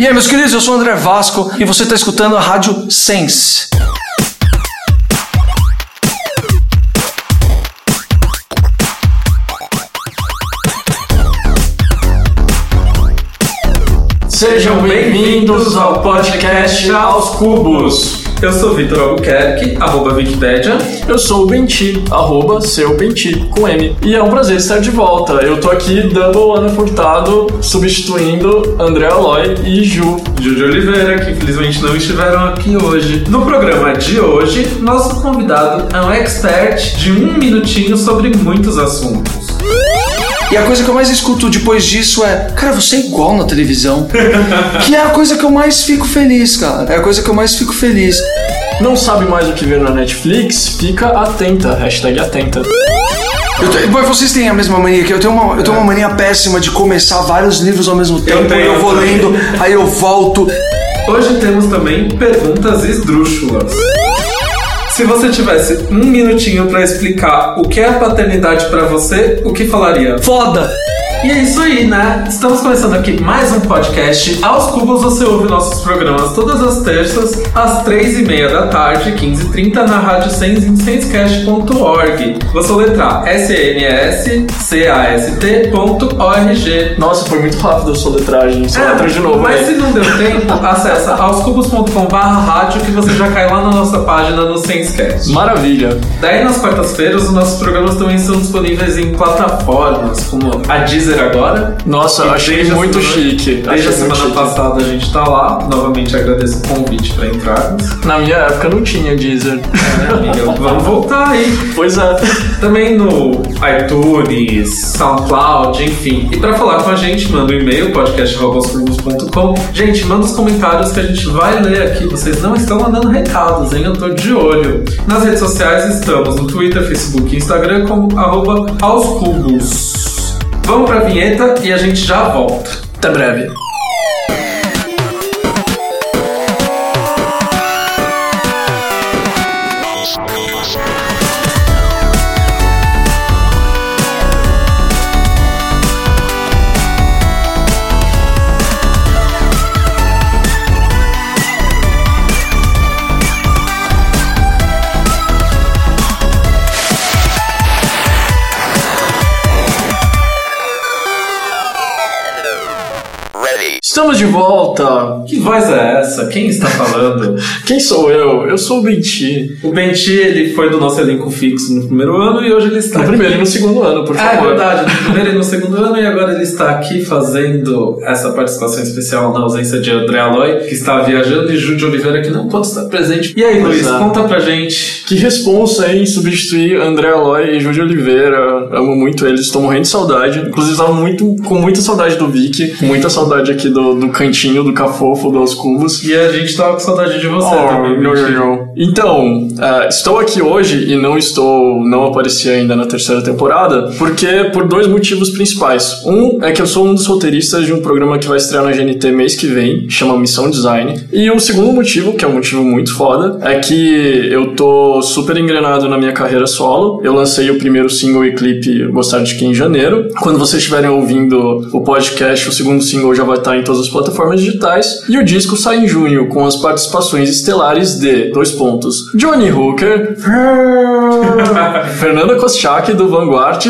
E aí, meus queridos, eu sou o André Vasco e você está escutando a Rádio Sense. Sejam bem-vindos ao podcast Aos Cubos. Eu sou Vitor Albuquerque, arroba Wikipedia. Eu sou o Benti, arroba seu Benti, com M. E é um prazer estar de volta. Eu tô aqui dando o Ana Furtado, substituindo André Aloy e Ju. Ju de Oliveira, que infelizmente não estiveram aqui hoje. No programa de hoje, nosso convidado é um expert de um minutinho sobre muitos assuntos. E a coisa que eu mais escuto depois disso é: Cara, você é igual na televisão. que é a coisa que eu mais fico feliz, cara. É a coisa que eu mais fico feliz. Não sabe mais o que ver na Netflix? Fica atenta. Hashtag atenta. Eu Mas vocês têm a mesma mania que eu tenho uma, eu tenho uma mania péssima de começar vários livros ao mesmo tempo. tenho, eu vou eu também. lendo, aí eu volto. Hoje temos também perguntas esdrúxulas. Se você tivesse um minutinho pra explicar o que é paternidade pra você, o que falaria? Foda! E é isso aí, né? Estamos começando aqui mais um podcast. Aos Cubos você ouve nossos programas todas as terças, às três e meia da tarde, 15h30, na rádio Sens em senscast.org. Vou soletrar S-N-S-C-A-S-T.org. Nossa, foi muito rápido a soletragem. Soletra de novo, mas né? se não deu tempo, acessa aoscubos.com.br rádio que você já cai lá na nossa página no Senscast. Maravilha. Daí nas quartas-feiras os nossos programas também são disponíveis em plataformas como a Deezer agora. Nossa, E achei muito semana- chique. Desde a semana chique. passada a gente tá lá. Novamente agradeço o convite pra entrarmos. Na minha época não tinha Deezer. É, amiga, vamos voltar aí. pois é. Também no iTunes, SoundCloud, enfim. E pra falar com a gente, manda um e-mail, podcast.com. Gente, manda os comentários que a gente vai ler aqui. Vocês não estão mandando recados, hein? Eu tô de olho. Nas redes sociais estamos no Twitter, Facebook e Instagram como arroba aos cubos. Vamos pra vinheta e a gente já volta. Até breve. Estamos de volta. Que voz é essa? Quem está falando? Quem sou eu? Eu sou o Benti. o Benti, ele foi do nosso elenco fixo no primeiro ano e hoje ele está No aqui. primeiro e no segundo ano, por É favor. verdade, no primeiro e no segundo ano, e agora ele está aqui fazendo essa participação especial na ausência de André Aloy, que está viajando, e de Oliveira, que não pode estar presente. E aí, Luiz, é. conta pra gente. Que responsa em substituir André Aloy e Júlio Oliveira. Amo muito eles, estou morrendo de saudade. Inclusive, estava muito, com muita saudade do Vicky, com muita saudade aqui do, do cantinho, do cafofo, dos cubos. E a gente tava com saudade de você Oh, também. Então, ah, estou aqui hoje e não estou, não apareci ainda na terceira temporada, porque por dois motivos principais. Um é que eu sou um dos roteiristas de um programa que vai estrear na GNT mês que vem, chama Missão Design. E o segundo motivo, que é um motivo muito foda, é que eu tô super engrenado na minha carreira solo. Eu lancei o primeiro single e clipe Gostar de Quem em janeiro. Quando vocês estiverem ouvindo o podcast, o segundo single já vai estar em todas as plataformas digitais. E o disco sai em junho, com as participações estelares de, dois pontos, Johnny Hooker, Fernanda Koschak, do Vanguard,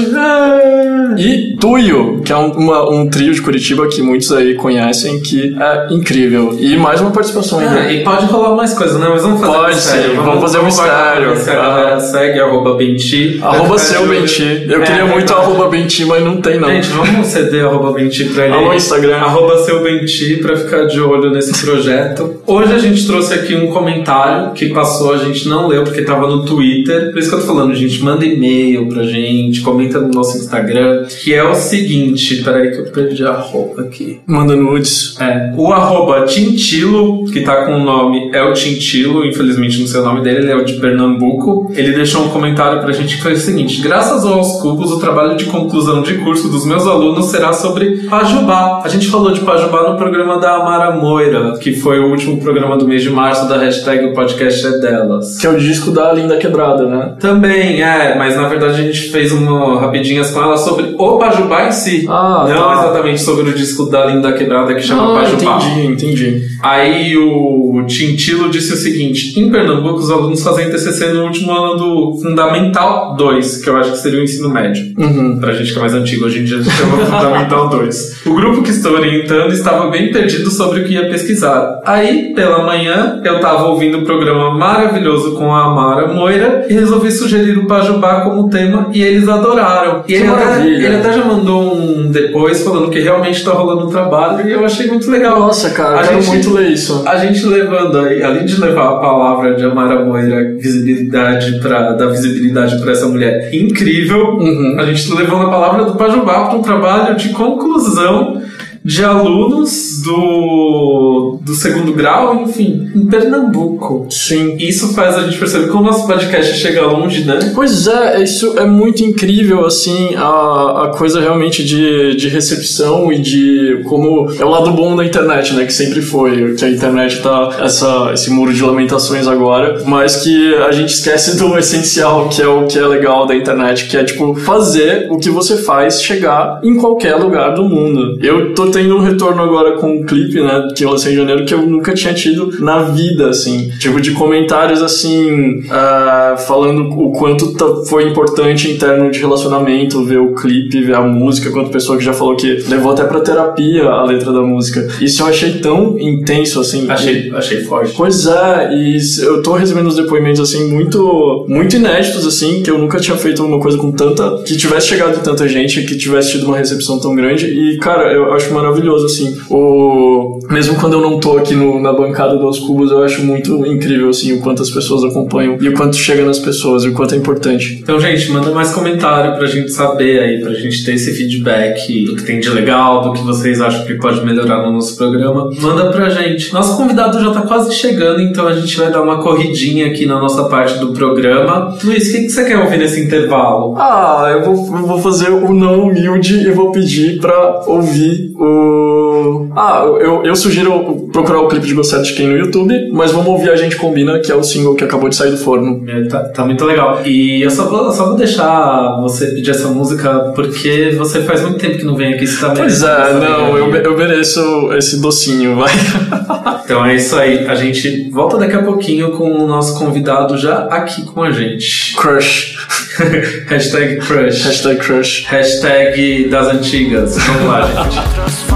e Tuyo, que é um, uma- um trio de Curitiba que muitos aí conhecem, que é incrível. E mais uma participação ainda. Ah, e pode rolar mais coisas, né? Mas vamos fazer Pode mistério. sim, vamos fazer um mistério. segue, arroba Benti. Arroba seu. Benti. Eu É, queria muito verdade. arroba Benti, mas não tem não. Gente, vamos ceder arroba Benti pra ele. Alô. Instagram. Arroba seu Benti pra ficar de olho nesse projeto. Hoje a gente trouxe aqui um comentário que passou, a gente não leu porque tava no Twitter. Por isso que eu tô falando, gente, manda e-mail pra gente, comenta no nosso Instagram, que é o seguinte, peraí que eu perdi a roupa aqui. Manda nudes. É, o arroba Tintilo, que tá com o nome é o Tintilo, infelizmente não sei o nome dele, ele é o de Pernambuco. Ele deixou um comentário pra gente que foi o seguinte: graças aos cubos, o trabalho de conclusão de curso dos meus alunos será sobre Pajubá. A gente falou de Pajubá no programa da Amara Moira, que foi o último programa do mês de março da hashtag O Podcast é Delas. Que é o disco da Linda Quebrada, né? Também, é, mas na verdade a gente fez uma rapidinhas com ela sobre o Pajubá em si. Ah, não tá. exatamente sobre o disco da Linda Quebrada que chama Ah, Pajubá. entendi, entendi. Aí o Tintilo disse o seguinte: em Pernambuco, os alunos fazem TCC no último ano do Fundamental 2, que eu acho que seria o ensino médio. Uhum. Pra gente que é mais antigo, hoje em dia a gente chama Fundamental 2. O grupo que estou orientando estava bem perdido sobre o que ia pesquisar. Aí, pela manhã, eu tava ouvindo um programa maravilhoso com a Amara Moira e resolvi sugerir o Pajubá como tema e eles adoraram. E Que ele até, maravilha. ele até já mandou um depois falando que realmente tá rolando um trabalho e eu achei muito legal. Nossa, cara, A gente- muito ler isso. A gente levando aí, além de levar a palavra de Amara Moira, visibilidade para dar visibilidade para essa mulher incrível, Uhum. a gente tá levando a palavra do Pajubá para um trabalho de conclusão de alunos do, do segundo grau, enfim, em Pernambuco. Sim. Isso faz a gente perceber como o nosso podcast chega longe, né? Pois é, isso é muito incrível, assim, a, a coisa realmente de, de recepção e de como é o lado bom da internet, né, que sempre foi, que a internet tá essa, esse muro de lamentações agora, mas que a gente esquece do essencial, que é o que é legal da internet, que é, tipo, fazer o que você faz chegar em qualquer lugar do mundo. Eu tô tendo um retorno agora com um clipe, né, que eu lancei em janeiro, que eu nunca tinha tido na vida, assim, tipo, de comentários, assim, ah, falando o quanto tá- foi importante em termos de relacionamento, ver o clipe, ver a música, quanto pessoa que já falou que levou até pra terapia a letra da música. Isso eu achei tão intenso, assim. Achei, achei forte. Pois é, e eu tô recebendo uns depoimentos assim muito muito inéditos assim, que eu nunca tinha feito uma coisa com tanta que tivesse chegado em tanta gente, que tivesse tido uma recepção tão grande e cara, eu acho maravilhoso assim. O mesmo quando eu não tô aqui no- na bancada dos cubos, eu acho muito incrível assim o quanto as pessoas acompanham e o quanto chega nas pessoas e o quanto é importante. Então, gente, manda mais comentário pra gente saber aí, pra gente ter esse feedback do que tem de legal, do que vocês acham que pode melhorar no nosso programa. Manda pra gente. Nosso convidado já tá quase chegando, então a gente vai dar uma corridinha aqui na nossa parte do programa. Luiz, o que, que você quer ouvir nesse intervalo? Ah, eu vou, eu vou fazer o não humilde e vou pedir pra ouvir o. Ah, eu, eu sugiro procurar o clipe de Gostar de Quem no YouTube, mas vamos ouvir A Gente Combina, que é o single que acabou de sair do forno. É, Tá, tá muito legal. E eu só vou, só vou deixar você pedir essa música porque você faz muito tempo que não vem aqui. Você tá Pois é, não, eu, eu mereço esse docinho, vai. Então é isso aí. A gente volta daqui a pouquinho com o nosso convidado já aqui com a gente. Crush. Hashtag crush. Hashtag crush. Hashtag das antigas. Vamos lá, gente.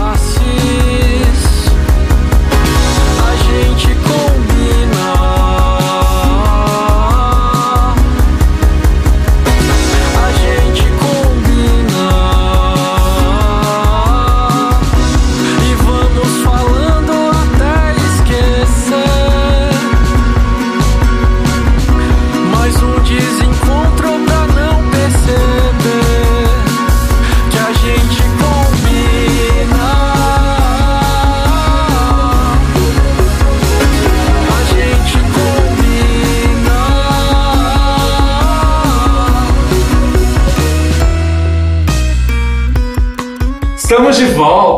De volta!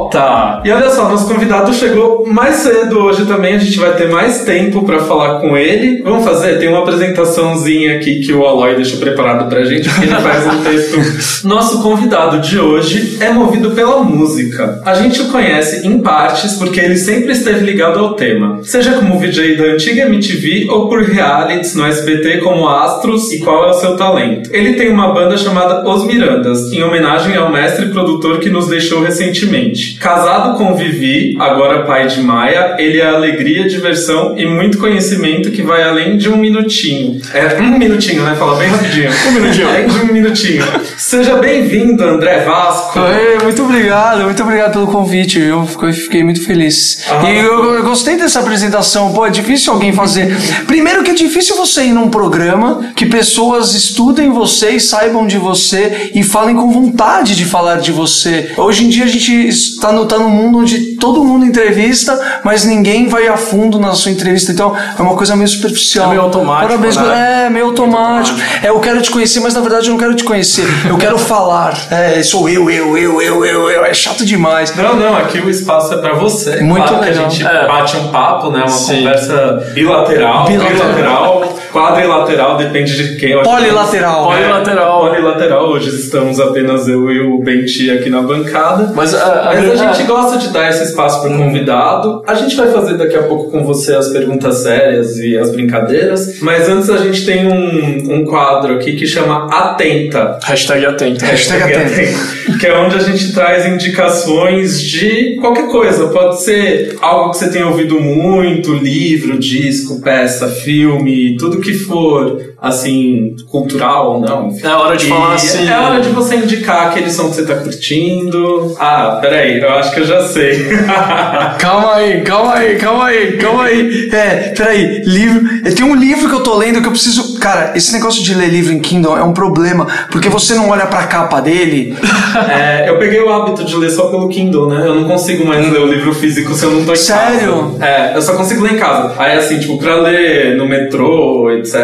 E olha só, nosso convidado chegou mais cedo hoje também. A gente vai ter mais tempo pra falar com ele. Vamos fazer? Tem uma apresentaçãozinha aqui que o Aloy deixou preparado pra gente, porque ele faz um texto. Nosso convidado de hoje é movido pela música. A gente o conhece em partes porque ele sempre esteve ligado ao tema, seja como VJ da antiga MTV ou por realities no SBT como Astros e Qual é o seu talento. Ele tem uma banda chamada Os Mirandas, em homenagem ao mestre produtor que nos deixou recentemente. Casado com Vivi, agora pai de Maia, ele é alegria, diversão e muito conhecimento que vai além de um minutinho. É um minutinho, né? Fala bem rapidinho. Um minutinho. Além de um minutinho. Seja bem-vindo, André Vasco. Oi, muito obrigado, muito obrigado pelo convite. Eu fiquei- muito feliz. Ah. E eu, eu gostei dessa apresentação. Pô, é difícil alguém fazer. Primeiro que é difícil você ir num programa que pessoas estudem você e saibam de você e falem com vontade de falar de você. Hoje em dia a gente está no, tá num mundo onde todo mundo entrevista, mas ninguém vai a fundo na sua entrevista. Então é uma coisa meio superficial. É meio automático, Parabéns, né? é meio automático. É, eu quero te conhecer, mas na verdade eu não quero te conhecer. Eu quero falar. É, sou eu, eu, eu, eu, eu, eu. É chato demais. Não, não, aqui o espaço é pra você. Muito claro legal. que a gente É. bate um papo, né? Uma Sim. conversa bilateral, Bilateral. bilateral, quadrilateral, depende de quem. Acho que- Polilateral. Polilateral. Polilateral. Hoje estamos apenas eu e o Benti aqui na bancada. Mas a, a, Mas a gente gosta de dar esse espaço para o convidado. A gente vai fazer daqui a pouco com você as perguntas sérias e as brincadeiras. Mas antes a gente tem um, um quadro aqui que chama Atenta. Hashtag atento. Hashtag atenta. Que é onde a gente traz indicações de qualquer coisa. Pode ser algo que você tenha ouvido muito, livro, disco, peça, filme, tudo que for, assim, cultural ou não. enfim. É hora de E falar assim. É hora de você indicar aquele som que você tá curtindo. Ah, peraí, eu acho que eu já sei. Calma aí, calma aí, calma aí, calma aí. É, peraí, livro. é, Tem um livro que eu tô lendo que eu preciso. Cara, esse negócio de ler livro em Kindle é um problema, porque você não olha pra capa dele. É, eu peguei o hábito de ler só pelo Kindle, né? Eu não consigo mais ler o livro físico se eu não tô em Sério? casa. É, eu só consigo ler em casa. Aí, assim, tipo, pra ler no metrô, etc.,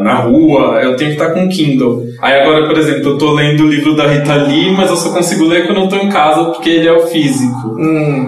na rua, eu tenho que estar com o Kindle. Aí agora, por exemplo, eu tô lendo o livro da Rita Lee, mas eu só consigo ler quando eu tô em casa porque ele é o físico.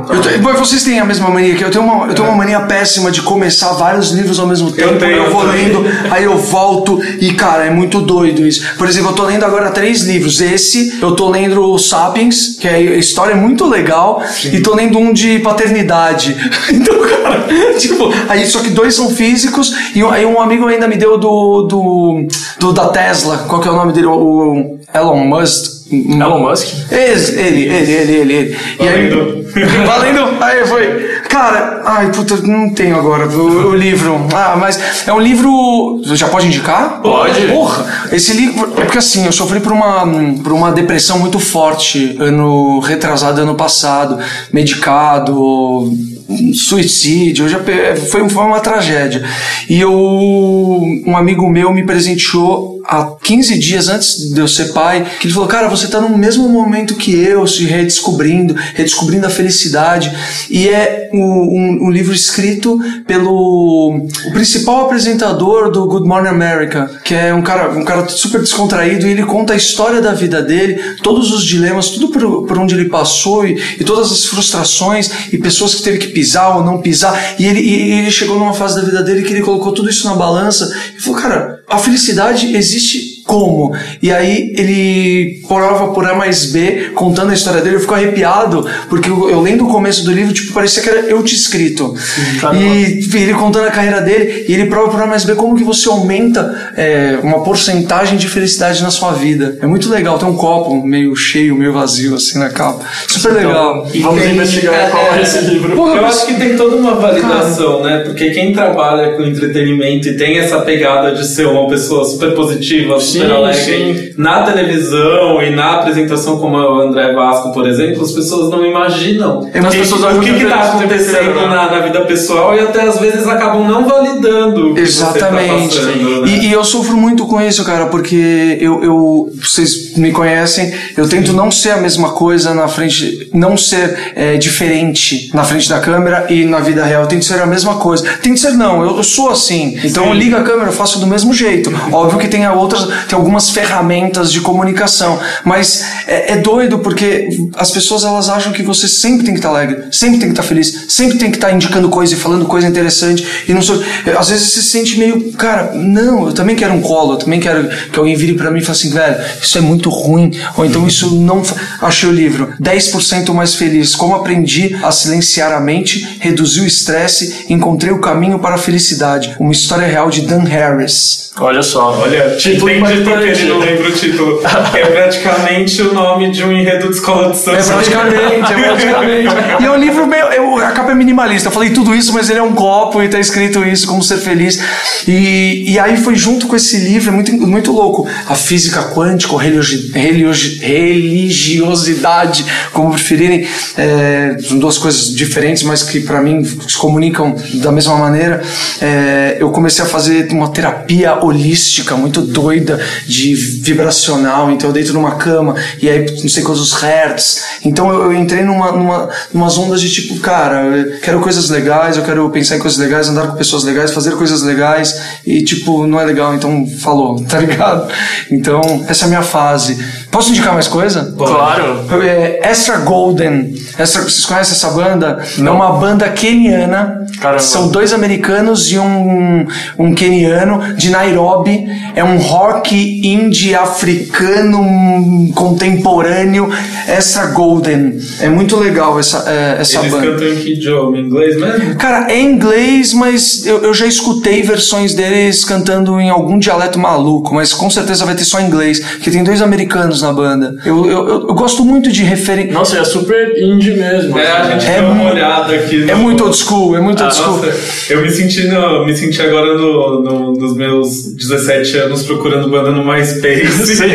Tô- Pô, vocês têm a mesma mania que eu tenho uma, eu tenho uma mania péssima de começar vários livros ao mesmo tempo. tenho, eu vou eu também. lendo, aí eu volto e, cara, é muito doido isso. Por exemplo, eu tô lendo agora três livros. Esse, eu tô lendo o Sapiens, que é, a história é muito legal, e tô lendo um de paternidade. Então, cara, tipo, aí só que dois são físicos, e aí um amigo ainda me deu do, do, do da Tesla, qual que é o nome dele? O Elon Musk. Elon Musk? Ele, ele, ele, ele, ele. E aí, Valendo. valendo, aí foi. Cara, ai, puta, não tenho agora o, o livro. Ah, mas é um livro. Já pode indicar? Pode. Porra, esse livro. É porque assim, eu sofri por uma, por uma depressão muito forte ano retrasado, ano passado, medicado. Suicídio, já foi, foi uma tragédia. E eu, um amigo meu me presenteou há 15 dias antes de eu ser pai, que ele falou: Cara, você tá no mesmo momento que eu, se redescobrindo, redescobrindo a felicidade. E é um, um- um livro escrito pelo principal apresentador do Good Morning America, que é um cara, um cara super descontraído, e ele conta a história da vida dele, todos os dilemas, tudo por, por onde ele passou, e, e todas as frustrações, e pessoas que teve que pisar ou não pisar. E ele, e ele chegou numa fase da vida dele que ele colocou tudo isso na balança e falou: Cara, a felicidade existe como? E aí ele, por A por A mais B, contando a história dele, eu fico arrepiado, porque eu, eu lendo o começo do livro, tipo, parecia que era eu te escrito. caramba. e ele contando a carreira dele, e ele prova por A mais B como que você aumenta é, uma porcentagem de felicidade na sua vida. É muito legal, tem um copo meio cheio, meio vazio, assim, na capa. Super legal. Então, vamos tem- investigar é, qual é é. esse livro. Porra, Eu mas- acho que tem toda uma validação, né? Porque quem trabalha com entretenimento e tem essa pegada de ser uma pessoa super positiva, super Sim, alegre, sim. na televisão e na apresentação como o André Vasco, por exemplo, as pessoas não imaginam É, mas o que, as pessoas o que, tá tempo acontecendo na, na vida pessoal e até às vezes acabam não validando o que Exatamente. tá passando, né? e, e eu sofro muito com isso, cara, porque eu, eu vocês me conhecem, eu tento não ser a mesma coisa na frente, não ser é, diferente na frente da câmera e na vida real. Eu tento ser a mesma coisa. Tento ser não, eu, eu sou assim. Então eu ligo a câmera, eu faço do mesmo jeito. Óbvio que tem outras, tem algumas ferramentas de comunicação, mas é, é doido porque as pessoas elas acham que você sempre tem que estar alegre, sempre tem que estar feliz, sempre tem que estar indicando coisa e falando coisa interessante e não sei, às vezes você se sente meio, cara, não, eu também quero um colo, eu também quero que alguém vire pra mim e fale assim, velho, isso é muito ruim, ou então isso não. Achei o livro 10% mais feliz, como aprendi a silenciar a mente, reduzir o estresse, encontrei o caminho para a felicidade. Uma história real de Dan Harris. Olha só. Olha, título entendi porque ele não lembra o título. É praticamente o nome de um enredo de escola de samba. É praticamente, é praticamente. E é um livro meio. eu- a capa é minimalista. Eu falei tudo isso, mas ele é um copo e tá escrito isso, como ser feliz. E, e aí foi junto com esse livro, é muito, muito louco. A física quântica, ou religio- religio- religiosidade, como preferirem. É, são duas coisas diferentes, mas que pra mim se comunicam da mesma maneira. É, eu comecei a fazer uma terapia holística, muito doida, de vibracional. Então eu deito numa cama e aí não sei quantos hertz. Então eu, eu entrei numa, numa, numas ondas de tipo, cara, eu quero coisas legais, eu quero pensar em coisas legais, andar com pessoas legais, fazer coisas legais e tipo, não é legal, então falou, tá ligado? Então, essa é a minha fase base Posso indicar mais coisa? Claro. É, Extra Golden. Extra, vocês conhecem essa banda? É uma banda keniana. Caramba. São dois americanos e um, um keniano de Nairobi. É um rock indie africano hum, contemporâneo. Extra Golden. É muito legal essa, é, essa Eles banda. cantam em que idioma? Em inglês mesmo? Cara, é inglês, mas eu, eu já escutei versões deles cantando em algum dialeto maluco, mas com certeza vai ter só inglês, porque tem dois americanos na banda. Eu, eu, eu, eu gosto muito de referência. Nossa, é super indie mesmo. É, a gente É deu uma olhada aqui. É no- muito old school, é muito Ah, old school. nossa, eu me senti, no, me senti agora no, no- nos meus 17 anos procurando banda no MySpace.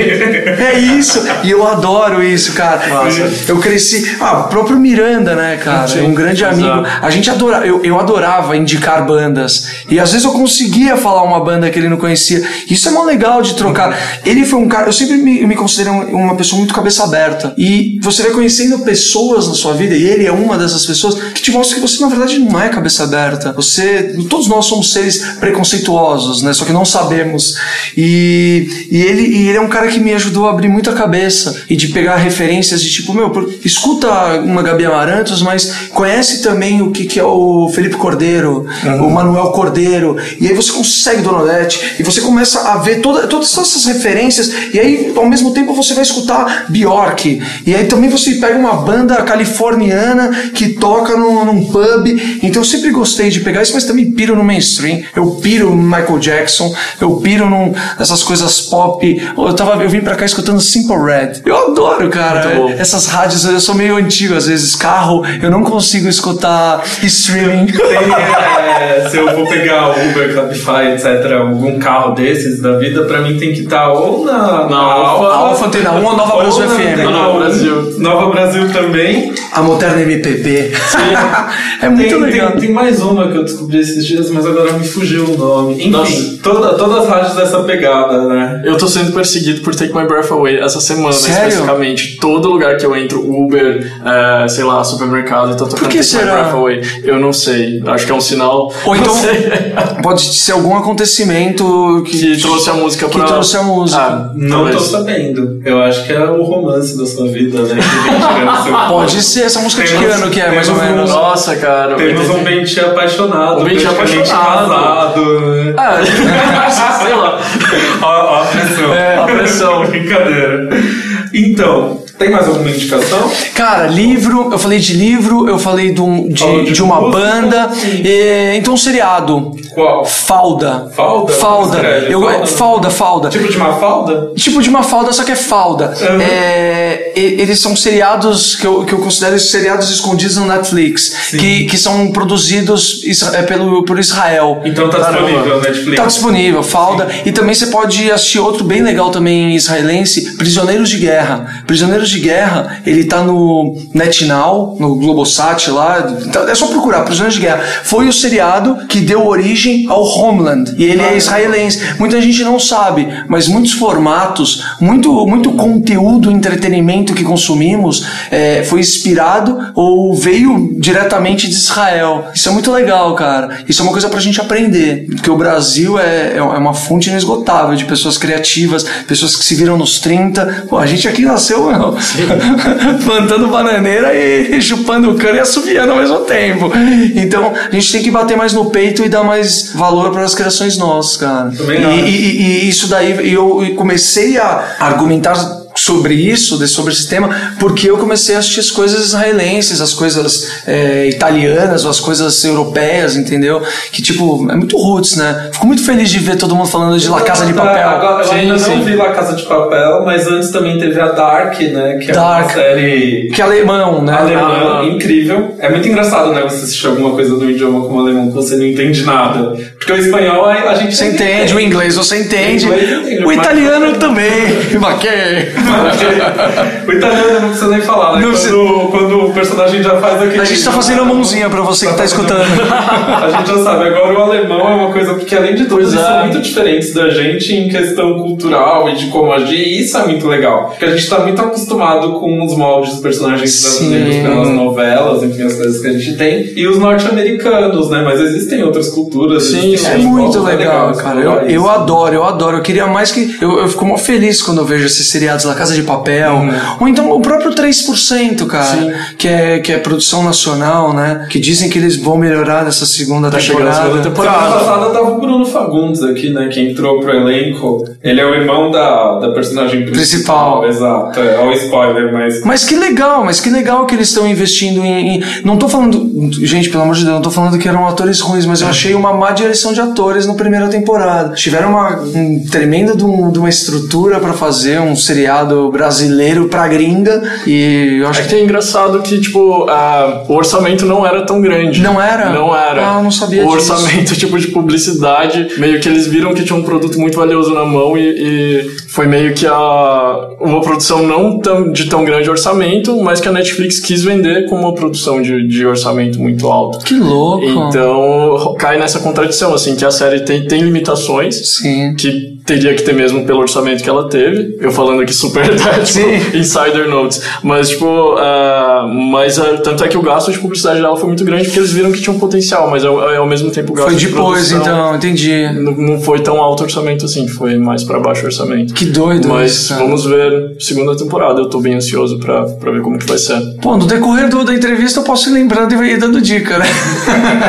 É isso, e eu adoro isso, cara. Massa. Eu cresci. Ah, o próprio Miranda, né, cara? Sim, um grande exato. amigo. A gente adora, eu, eu adorava indicar bandas. E às vezes eu conseguia falar uma banda que ele não conhecia. Isso é mó legal de trocar. Ele foi um cara, eu sempre me, me considero um- uma pessoa muito cabeça aberta. E você vai conhecendo pessoas na sua vida, e ele é uma dessas pessoas, que te mostra que você, na verdade, não é cabeça aberta. Você. Todos nós somos seres preconceituosos, né? Só que não sabemos. E, e, ele, e ele é um cara que me ajudou a abrir muito a cabeça e de pegar referências de tipo, meu, escuta uma Gabi Amarantos, mas conhece também o que, que é o Felipe Cordeiro, o Manuel Cordeiro, e aí você consegue Dona Odete, e você começa a ver toda, todas essas referências, e aí ao mesmo tempo você vai escutar Bjork, e aí também você pega uma banda californiana que toca num, num pub, então eu sempre gostei de pegar isso, mas também piro no mainstream, eu piro no Michael Jackson, eu piro num, nessas coisas pop, eu, tava, eu vim pra cá escutando Simple Red, eu adoro, cara, Muito bom. essas rádios, eu sou meio antigo às vezes, carro, eu não consigo escutar streaming. Tem, é, se eu vou pegar Uber, Cabify, etc., algum carro desses da vida, pra mim tem que estar ou na, na Alfa. Alfa Antena 1 ou Nova ou Brasil FM. Nova 1, Brasil. Nova Brasil também. A moderna MPB. é muito tem, legal. Tem, tem mais uma que eu descobri esses dias, mas agora me fugiu o nome. Enfim, Nossa. toda, todas as rádios dessa pegada, né? Eu tô sendo perseguido por Take My Breath Away essa semana, Sério? especificamente. Todo lugar que eu entro, Uber, é, sei lá, supermercado, então tocando que Take será? My Breath Away. Eu não sei. Acho que é um sinal. Ou então pode ser algum acontecimento que, que trouxe a música que pra. trouxe a música. Ah, Não talvez. tô sabendo. Eu acho que é o romance da sua vida, né? Pode ser essa música de que Temos- ano que é, mais ou temos menos? um- Nossa, cara. Temos um 80. Benti apaixonado, Um praticamente apaixonado. casado. né? Ah, sei lá. Ó, ó a pressão. É, a pressão. Brincadeira. Então, tem mais alguma indicação? Cara, livro, eu falei de livro, eu falei de, um- de, de de uma música? banda. Sim. e- então, um seriado. Qual? Falda. Falda? Falda. Eu, falda? falda, falda. Tipo de uma falda? Tipo de uma falda, só que é falda. Uhum. É, eles são seriados que eu, que eu considero seriados escondidos no Netflix, que, que são produzidos é, pelo, por Israel. Então tá Caramba. disponível no Netflix. Tá disponível, falda. E também você pode assistir outro bem legal também israelense, Prisioneiros de Guerra. Prisioneiros de Guerra, ele tá no NetNow, no Globosat lá. Então, É só procurar, Prisioneiros de Guerra. Foi o seriado que deu origem ao Homeland. E ele é israelense. Muita gente não sabe, mas muitos formatos, muito, muito conteúdo, entretenimento que consumimos é, foi inspirado ou veio diretamente de Israel. Isso é muito legal, cara. Isso é uma coisa pra gente aprender. Porque o Brasil é, é uma fonte inesgotável de pessoas criativas, pessoas que se viram nos 30. Pô, a gente aqui nasceu meu, plantando bananeira e chupando cana e assobiando ao mesmo tempo. Então a gente tem que bater mais no peito e dar mais valor para as criações nossas, cara. Também E, e- e- isso daí, eu comecei a argumentar sobre isso, sobre esse tema, porque eu comecei a assistir as coisas israelenses, as coisas é, italianas, ou as coisas europeias, entendeu? Que, tipo, é muito roots, né? Fico muito feliz de ver todo mundo falando de La Casa de Papel. Agora, eu ainda sim. não vi La Casa de Papel, mas antes também teve a Dark, né? Que é Dark. uma série Que é alemão, né? alemã Ah. incrível. É muito engraçado, né? Você assistir alguma coisa no idioma como alemão que você não entende nada. Porque o espanhol a gente Você entende, o inglês você entende, O inglês entende, o mas- italiano também. Maquê. Porque o italiano não precisa nem falar, né? Quando, quando o personagem já faz aquele. A gente tá fazendo a mãozinha pra você que tá escutando. a gente já sabe. Agora o alemão é uma coisa que, além de tudo, eles é. são muito diferentes da gente em questão cultural e de como agir. E isso é muito legal. Porque a gente tá muito acostumado com os moldes dos personagens brasileiros pelas novelas, enfim, as coisas que a gente tem. E os norte-americanos, né? Mas existem outras culturas. Sim, existem É muito legal, isso, cara. legal Eu, isso. eu adoro, eu adoro. Eu queria mais que. Eu, eu fico mó feliz quando eu vejo esses seriados La Casa de Papel. Ou então o próprio 3%, cara. Sim. Que é, que é produção nacional, né? Que dizem que eles vão melhorar nessa segunda Tá temporada. segunda temporada. Semana passada tava o Bruno Fagundes aqui, né? Que entrou pro elenco. Ele é o irmão da, da personagem principal. Principal. Exato. É, o spoiler, mas. Mas que legal, mas que legal que eles estão investindo em, em- Não tô falando. Gente, pelo amor de Deus, não tô falando que eram atores ruins, mas eu achei uma má direção de atores na primeira temporada. Tiveram uma um tremenda de, um- de uma estrutura pra fazer um seriado brasileiro pra gringa e eu acho É que. que é engraçado que, tipo, ah, o orçamento não era tão grande. Não era? Não era. Ah, eu não sabia O disso. orçamento, tipo, de publicidade, meio que eles viram que tinha um produto muito valioso na mão e, e foi meio que a, uma produção não tão, de tão grande orçamento, mas que a Netflix quis vender como uma produção de, de orçamento muito alto. Que louco. Então, cai nessa contradição, assim, que a série tem, tem limitações, Sim. que teria que ter mesmo pelo orçamento que ela teve. Eu falando aqui super tipo, Sim. insider notes. Mas, tipo, ah, mas ah, tanto é que o gasto de publicidade dela foi muito grande porque eles viram que tinha um potencial, mas ao, ao mesmo tempo o gasto Foi de depois, produção então, entendi. Não, não foi tão alto orçamento assim, foi mais pra baixo orçamento. Que doido Mas isso, vamos ver segunda temporada. Eu tô bem ansioso pra, pra ver como que vai ser. Pô, no decorrer do- da entrevista eu posso ir lembrando e ir dando dica, né?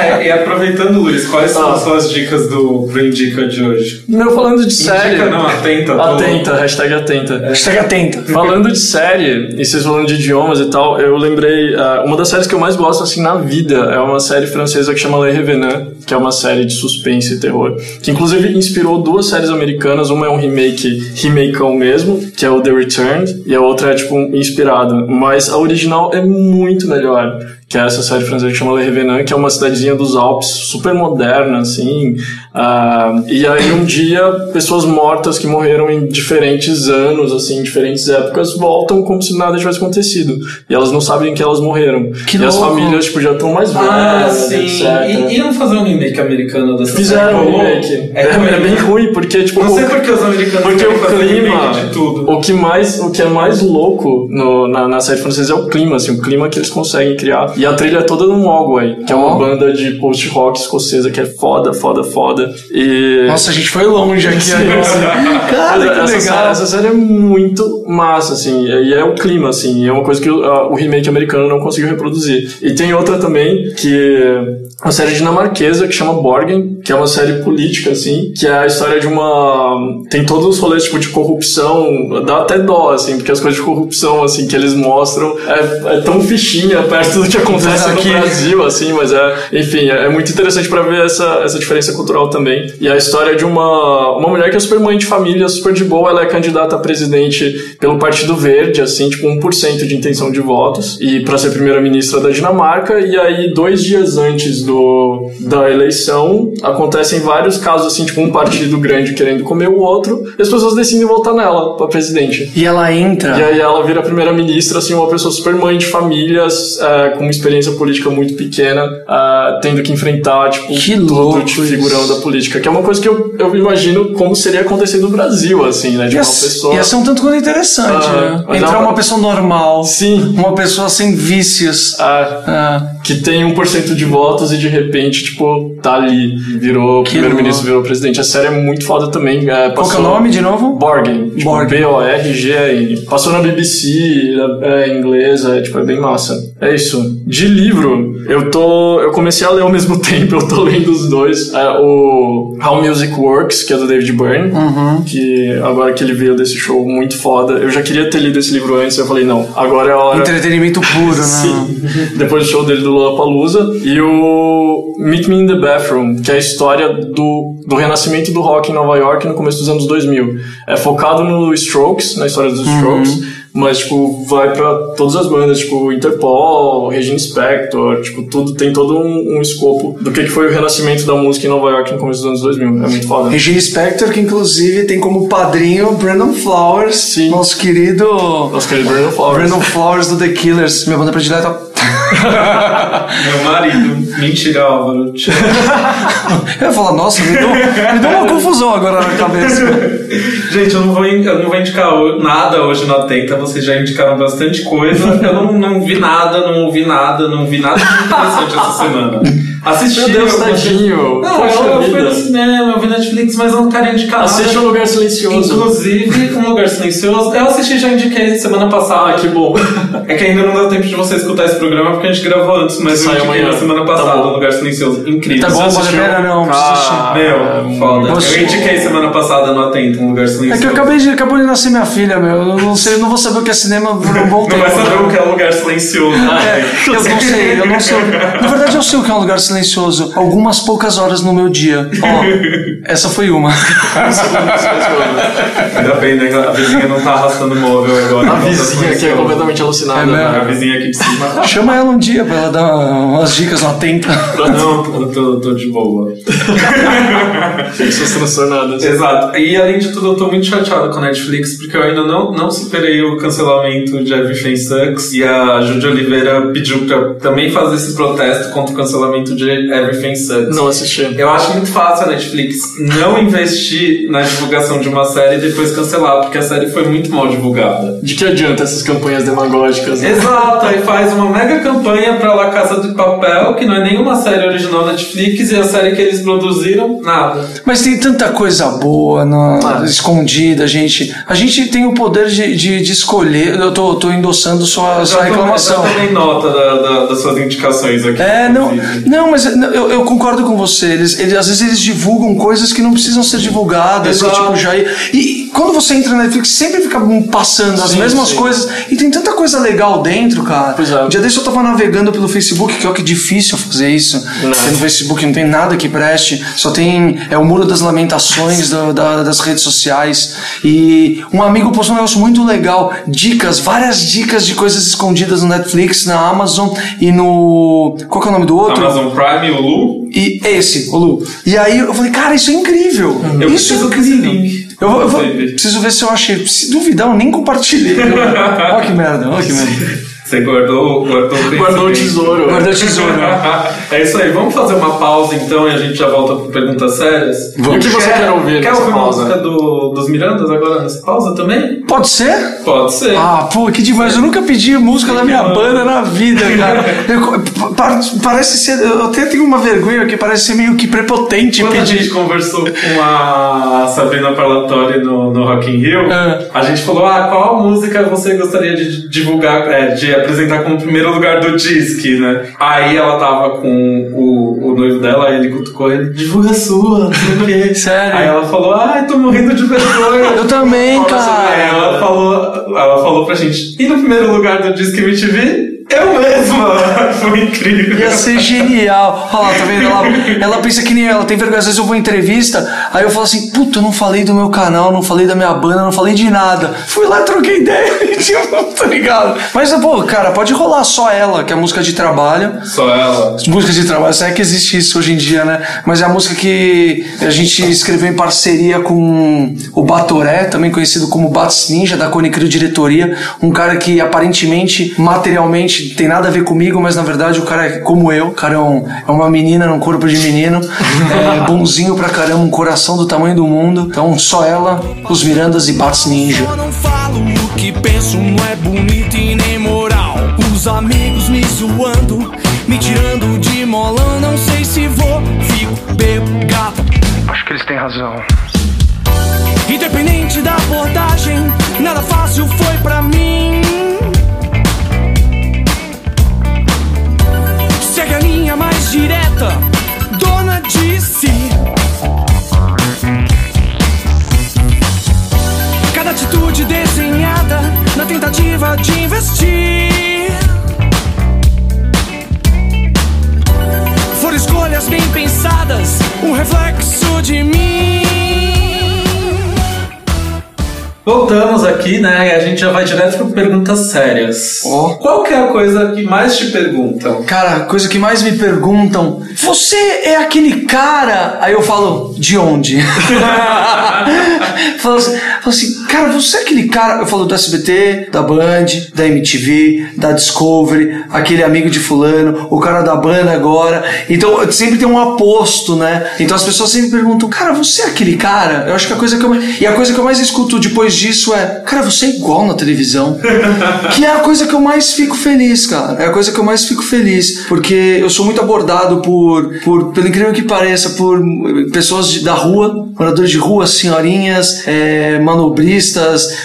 É, e aproveitando, Luiz, quais são Ah. as suas dicas do Pro Indica de hoje? Meu, falando de série. Não, atenta. tô- Atenta, hashtag atenta. Hashtag atenta. Falando de série, e vocês falando de idiomas e tal, eu lembrei, ah, uma das séries que eu mais gosto, assim, na vida, é uma série francesa que chama Le Revenant, que é uma série de suspense e terror, que inclusive inspirou duas séries americanas, uma é um remake, remakeão mesmo, que é o The Returned, e a outra é, tipo, inspirada, mas a original é muito melhor, que é essa série francesa que chama Le Revenant, que é uma cidadezinha dos Alpes, super moderna, assim, ah, e aí um dia, pessoas mortas que morreram em diferentes anos, assim, em diferentes épocas, voltam como se nada tivesse acontecido. E elas não sabem que elas morreram. Que e as louco. famílias, tipo, já estão mais velhas, Ah, sim. etc. E, iam fazer um remake americano dessa Fizeram série? um Rolou? remake. É, É, é bem né? ruim, porque, tipo, Não sei porque os americanos porque o clima, de tudo. o que mais, o que é mais louco no- na, na série francesa é o clima, assim, o clima que eles conseguem criar. E a trilha é toda no Mogwai, que é uma banda de post-rock escocesa que é foda, foda, foda. E Nossa, a gente foi longe aqui Sim, agora. sim. Cara, que essa, legal. Série, essa série é muito massa, assim, e é o clima, assim, e é uma coisa que o, a- o remake americano não conseguiu reproduzir. E tem outra também, que é uma série dinamarquesa que chama Borgen, que é uma série política, assim, que é a história de uma... tem todos os rolês, tipo, de corrupção, dá até dó, assim, porque as coisas de corrupção, assim, que eles mostram é, é tão fichinha perto do que acontece Aqui. no Brasil, assim, mas é, enfim, é, é muito interessante pra ver essa, essa diferença cultural também. E a história de uma, uma mulher que é super mãe de família, super de boa, ela é candidata a presidente pelo Partido Verde, assim, tipo 1% de intenção de votos, e pra ser primeira-ministra da Dinamarca, e aí dois dias antes do, da eleição, acontecem vários casos, assim, tipo um partido grande querendo comer o outro, e as pessoas decidem votar nela pra presidente. E ela entra. E aí ela vira primeira-ministra, assim, uma pessoa super mãe de famílias, é, com experiência política muito pequena, é, tendo que enfrentar, tipo, Que de figurão da política. Que é uma coisa que eu, eu imagino como seria acontecer no Brasil, assim, né? De Ia, uma pessoa... ia ser um tanto quanto interessante, Ah, né? mas Entrar ela- uma pessoa normal. Sim. Uma pessoa sem vícios. Ah, que tem 1% de votos e de repente, tipo, tá ali, virou primeiro-ministro, virou presidente. A série é muito foda também. é, qual que é o nome de novo? Borgen, tipo. B-O-R-G-N. Passou na BBC, é, é inglesa, é, tipo, é bem massa. É isso. De livro, eu tô. Eu comecei a ler ao mesmo tempo, eu tô lendo os dois. É, o How Music Works, que é do David Byrne, Uhum. que agora que ele veio desse show muito foda. Eu já queria ter lido esse livro antes, eu falei, não, agora é a hora. Entretenimento puro, né? Sim. Depois do show dele do Lollapalooza. E o Meet Me in the Bathroom, que é a história do, do renascimento do rock em Nova York no começo dos anos 2000. É focado no Strokes, na história dos Strokes, Mas, tipo, vai pra todas as bandas, tipo, Interpol, Regina Spector, tipo, tudo, tem todo um, um escopo do que que foi o renascimento da música em Nova York no começo dos anos 2000. É muito foda. Regina Spector, que inclusive tem como padrinho Brandon Flowers, Sim. nosso querido Nossa, aquele Brandon Flowers. Brandon Flowers do The Killers, minha banda predileta. Meu marido. Mentira, Álvaro. Eu ia falar, nossa, me deu, me deu uma confusão agora na cabeça. Gente, eu não, vou, eu não vou indicar nada hoje no Atenta, vocês já indicaram bastante coisa. Eu não, não vi nada, não ouvi nada, não vi nada de interessante essa semana. Assisti. Meu Deus, tadinho. Não, Poxa eu, eu fui no cinema, eu vi Netflix, mas eu não quero indicar Assiste um lugar silencioso. Inclusive, Um Lugar Silencioso. Eu assisti já indiquei semana passada. Ah, que bom. É que ainda não deu tempo de você escutar esse programa porque a gente gravou antes, mas eu Sai indiquei amanhã. na semana Tá passada, bom. Um Lugar Silencioso. Incrível. Tá bom, Você vale a assistiu? pena não, assistir. Meu, foda. Você- Eu indiquei semana passada no Atento, Um Lugar Silencioso. É que eu acabei de, acabou de nascer minha filha, meu. Eu não sei, eu não vou saber o que é cinema por um bom Não tempo. vai saber o que é um lugar silencioso. É, eu não sei, eu não sei. Na verdade, eu sei o que é um lugar silencioso. Algumas poucas horas no meu dia. Ó, essa foi uma. Ainda bem, né? A vizinha não tá arrastando móvel agora. A tá vizinha aqui é silencioso. completamente alucinada. É mesmo? né? A vizinha aqui de cima. Chama ela um dia pra ela dar umas dicas lá atenta. Não, eu tô, tô de boa. Pessoas transtornadas. Exato. E além de tudo, eu tô muito chateado com a Netflix porque eu ainda não, não superei o cancelamento de Everything Sucks e a Júlia Oliveira pediu pra também fazer esse protesto contra o cancelamento de Everything Sucks. Não assisti. Eu acho muito fácil a Netflix não investir na divulgação de uma série e depois cancelar, porque a série foi muito mal divulgada. De que adianta essas campanhas demagógicas? Né? Exato, aí faz uma mega campanha pra La Casa de Papel, que não é nenhuma série original da Netflix, e a série que eles produziram, nada. Mas tem tanta coisa boa na, escondida, gente. A gente tem o poder de, de, de escolher. Eu tô, tô endossando sua, sua reclamação. Já tomei nota da- da- das suas indicações aqui. É, não, inclusive. Não, mas eu, eu concordo com você. Eles, eles- às vezes eles divulgam coisas que não precisam ser divulgadas, que tipo já e quando você entra na Netflix sempre fica passando as Sim, mesmas sim. coisas e tem tanta coisa legal dentro, cara. Pois é. Um dia desse eu tava navegando pelo Facebook, que é o que difícil fazer isso. Porque no Facebook não tem nada que preste, só tem é o muro das lamentações da- da- das redes sociais. E um amigo postou um negócio muito legal, dicas, várias dicas de coisas escondidas no Netflix, na Amazon e no qual que é o nome do outro? Amazon Prime, o Lu. E esse, o Lu. E aí eu falei, cara, isso é incrível. Eu isso é incrível. link. Eu, vou- eu vou- preciso ver se eu achei. Se duvidar, eu nem compartilhei. Olha que merda, olha que merda. Você guardou, guardou o Guardou o tesouro. Guardou o tesouro. é isso aí, vamos fazer uma pausa então e a gente já volta para perguntas sérias? E o que você quer ouvir Quer ouvir pausa? música do, dos Mirandas agora nessa pausa também? Pode ser? Pode ser. Ah, pô, que demais. Eu nunca pedi música da minha banda na vida, cara. Eu- pa- parece ser. Eu até tenho uma vergonha que parece ser meio que prepotente Quando a gente pedir. conversou com a Sabrina Parlatori no, no Rock in Rio, É. a gente falou, ah, qual música você gostaria de divulgar, é, de apresentar como primeiro lugar do disque, né? Aí ela tava com o, o noivo dela, aí ele cutucou ele, divulga a sua, não sei o quê. Sério? Aí ela falou, ai, tô morrendo de vergonha. Eu também, Aí cara. ela falou, ela falou pra gente, e no primeiro lugar do disque MTV? Eu mesma! Foi incrível. Ia ser genial. Olha lá, tá vendo? Ela, ela pensa que nem ela, tem vergonha. Às vezes eu vou em entrevista, aí eu falo assim: puta, eu não falei do meu canal, não falei da minha banda, não falei de nada. Fui lá, troquei ideia e tipo, tá ligado? Mas, pô, cara, pode rolar só ela, que é a música de trabalho. Só ela. Música de trabalho, será que existe isso hoje em dia, né? Mas é a música que a gente escreveu em parceria com o Batoré, também conhecido como Bats Ninja, da Cone Crew Diretoria. Um cara que aparentemente, materialmente, tem nada a ver comigo, mas na verdade o cara é como eu. O cara é, um- é uma menina num corpo de menino. É bonzinho pra caramba, um coração do tamanho do mundo. Então, só ela, os Mirandas e Bats Ninja. Eu não falo o que penso, não é bonito e nem moral. Os amigos me zoando, me tirando de molão. Não sei se vou, fico bebo, gato. Acho que eles têm razão. Independente da abordagem, nada fácil foi pra mim. Voltamos aqui, né? E a gente já vai direto para perguntas sérias. Ó. Qual que é a coisa que mais te perguntam? Cara, a coisa que mais me perguntam, você é aquele cara? Aí eu falo, de onde? falo, assim, falo assim, cara, você é aquele cara? Eu falo do SBT, da Band, da MTV, da Discovery, aquele amigo de fulano, o cara da banda agora. Então sempre tem um aposto, né? Então as pessoas sempre perguntam, cara, você é aquele cara? Eu acho que a coisa que eu mais... E a coisa que eu mais escuto depois disso é, cara, você é igual na televisão. que é a coisa que eu mais fico feliz, cara. É a coisa que eu mais fico feliz. Porque eu sou muito abordado por, por pelo incrível que pareça, por pessoas de- da rua, moradores de rua, senhorinhas, é, manobristas,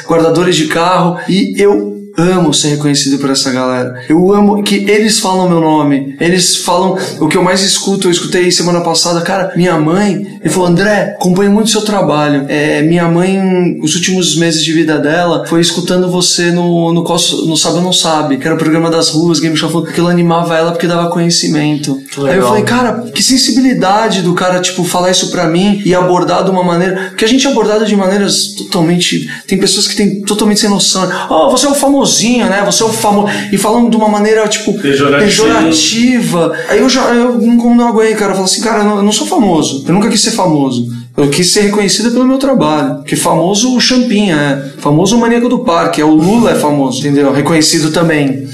guardadores de carro. E eu amo ser reconhecido por essa galera. Eu amo que eles falam meu nome. Eles falam o que eu mais escuto. Eu escutei semana passada, cara, minha mãe, ele falou, André, acompanho muito seu trabalho. É, minha mãe, os últimos meses de vida dela, foi escutando você no, no, no Sabe ou Não Sabe, que era o programa das ruas, Game Show, falou que aquilo animava ela porque dava conhecimento. Aí eu falei, cara, que sensibilidade do cara, tipo, falar isso pra mim e abordar de uma maneira. Porque a gente é abordado de maneiras totalmente. Tem pessoas que têm totalmente sem noção. Oh, você é o famosinho, né? Você é o famoso. E falam de uma maneira, tipo, Pejorativa. pejorativa. Aí eu já eu não, não aguentei, cara. Eu falo assim, cara, eu não, eu não sou famoso. Eu nunca quis ser famoso. Eu quis ser reconhecido pelo meu trabalho. Porque famoso o Champinha é. Famoso o Maníaco do Parque. É o Lula é famoso, entendeu? Reconhecido também.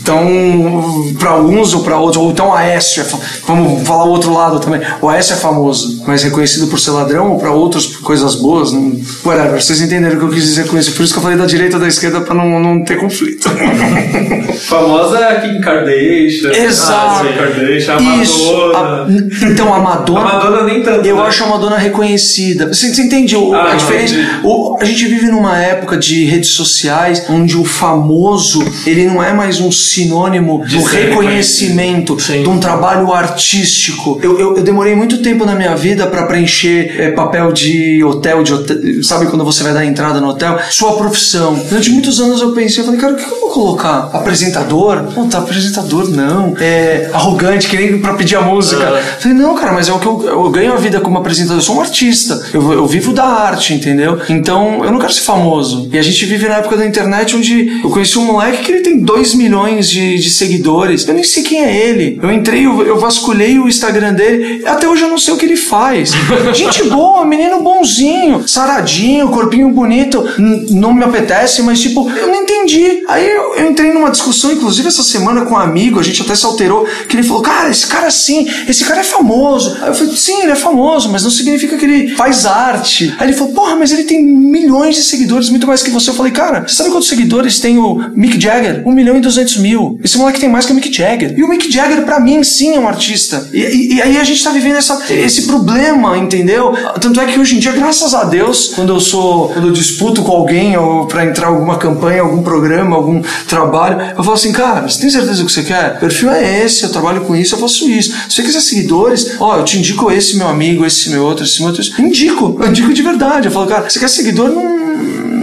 Então, pra alguns ou pra outros, ou então o Aécio, é vamos falar o outro lado também. O Aécio é famoso, mas reconhecido por ser ladrão ou pra outros por coisas boas, não, whatever. Vocês entenderam o que eu quis dizer com isso. Por isso que eu falei da direita ou da esquerda pra não, não ter conflito. Famosa é a Kim Kardashian. Exato. A Kim Kardashian, a Isso. Madonna. A- então, a Madonna. A Madonna nem tanto, Eu né? acho a Madonna reconhecida. Você, você entende o- Ah, a não, diferença? O- a gente vive numa época de redes sociais onde o famoso ele não é mais um sinônimo De do reconhecimento de um trabalho artístico. Eu, eu, eu demorei muito tempo na minha vida para preencher eh, papel de hotel, de hotel, sabe quando você vai dar entrada no hotel? Sua profissão. Durante muitos anos eu pensei, eu falei, cara, o que eu vou colocar? Apresentador? Puta, apresentador não. É arrogante, que nem pra pedir a música. É. Falei, não, cara, mas é o que eu, eu ganho a vida como apresentador. Eu sou um artista. Eu, eu vivo da arte, entendeu? Então, eu não quero ser famoso. E a gente vive na época da internet onde eu conheci um moleque que ele tem 2 milhões de, de seguidores. Eu nem sei quem é ele. Eu entrei, eu, eu vasculhei o Instagram dele. Até hoje eu não sei o que ele faz. Gente boa, menino bonzinho, saradinho, corpinho bonito. Não me apetece, mas tipo, eu não entendi. Aí eu, eu entrei numa discussão, inclusive essa semana com um amigo, a gente até se alterou, que ele falou, cara, esse cara sim, esse cara é famoso. Aí eu falei, sim, ele é famoso, mas não significa que ele faz arte. Aí ele falou, porra, mas ele tem milhões de seguidores, muito mais que você. Eu falei, cara, você sabe quantos seguidores tem o Mick Jagger? Um milhão e duzentos mil. Esse moleque tem mais que o Mick Jagger. E o Mick Jagger, pra mim, sim, é um artista. E, e- e aí a gente tá vivendo essa, esse problema, entendeu? Tanto é que hoje em dia, graças a Deus, quando eu sou, quando eu disputo com alguém ou pra entrar em alguma campanha, algum programa, algum trabalho, eu falo assim, cara, você tem certeza do que você quer? O perfil é esse, eu trabalho com isso, eu faço isso. Se você quiser seguidores, ó, eu te indico esse meu amigo, esse meu outro, esse meu outro. Indico, eu indico de verdade. Eu falo, cara, você quer seguidor, não,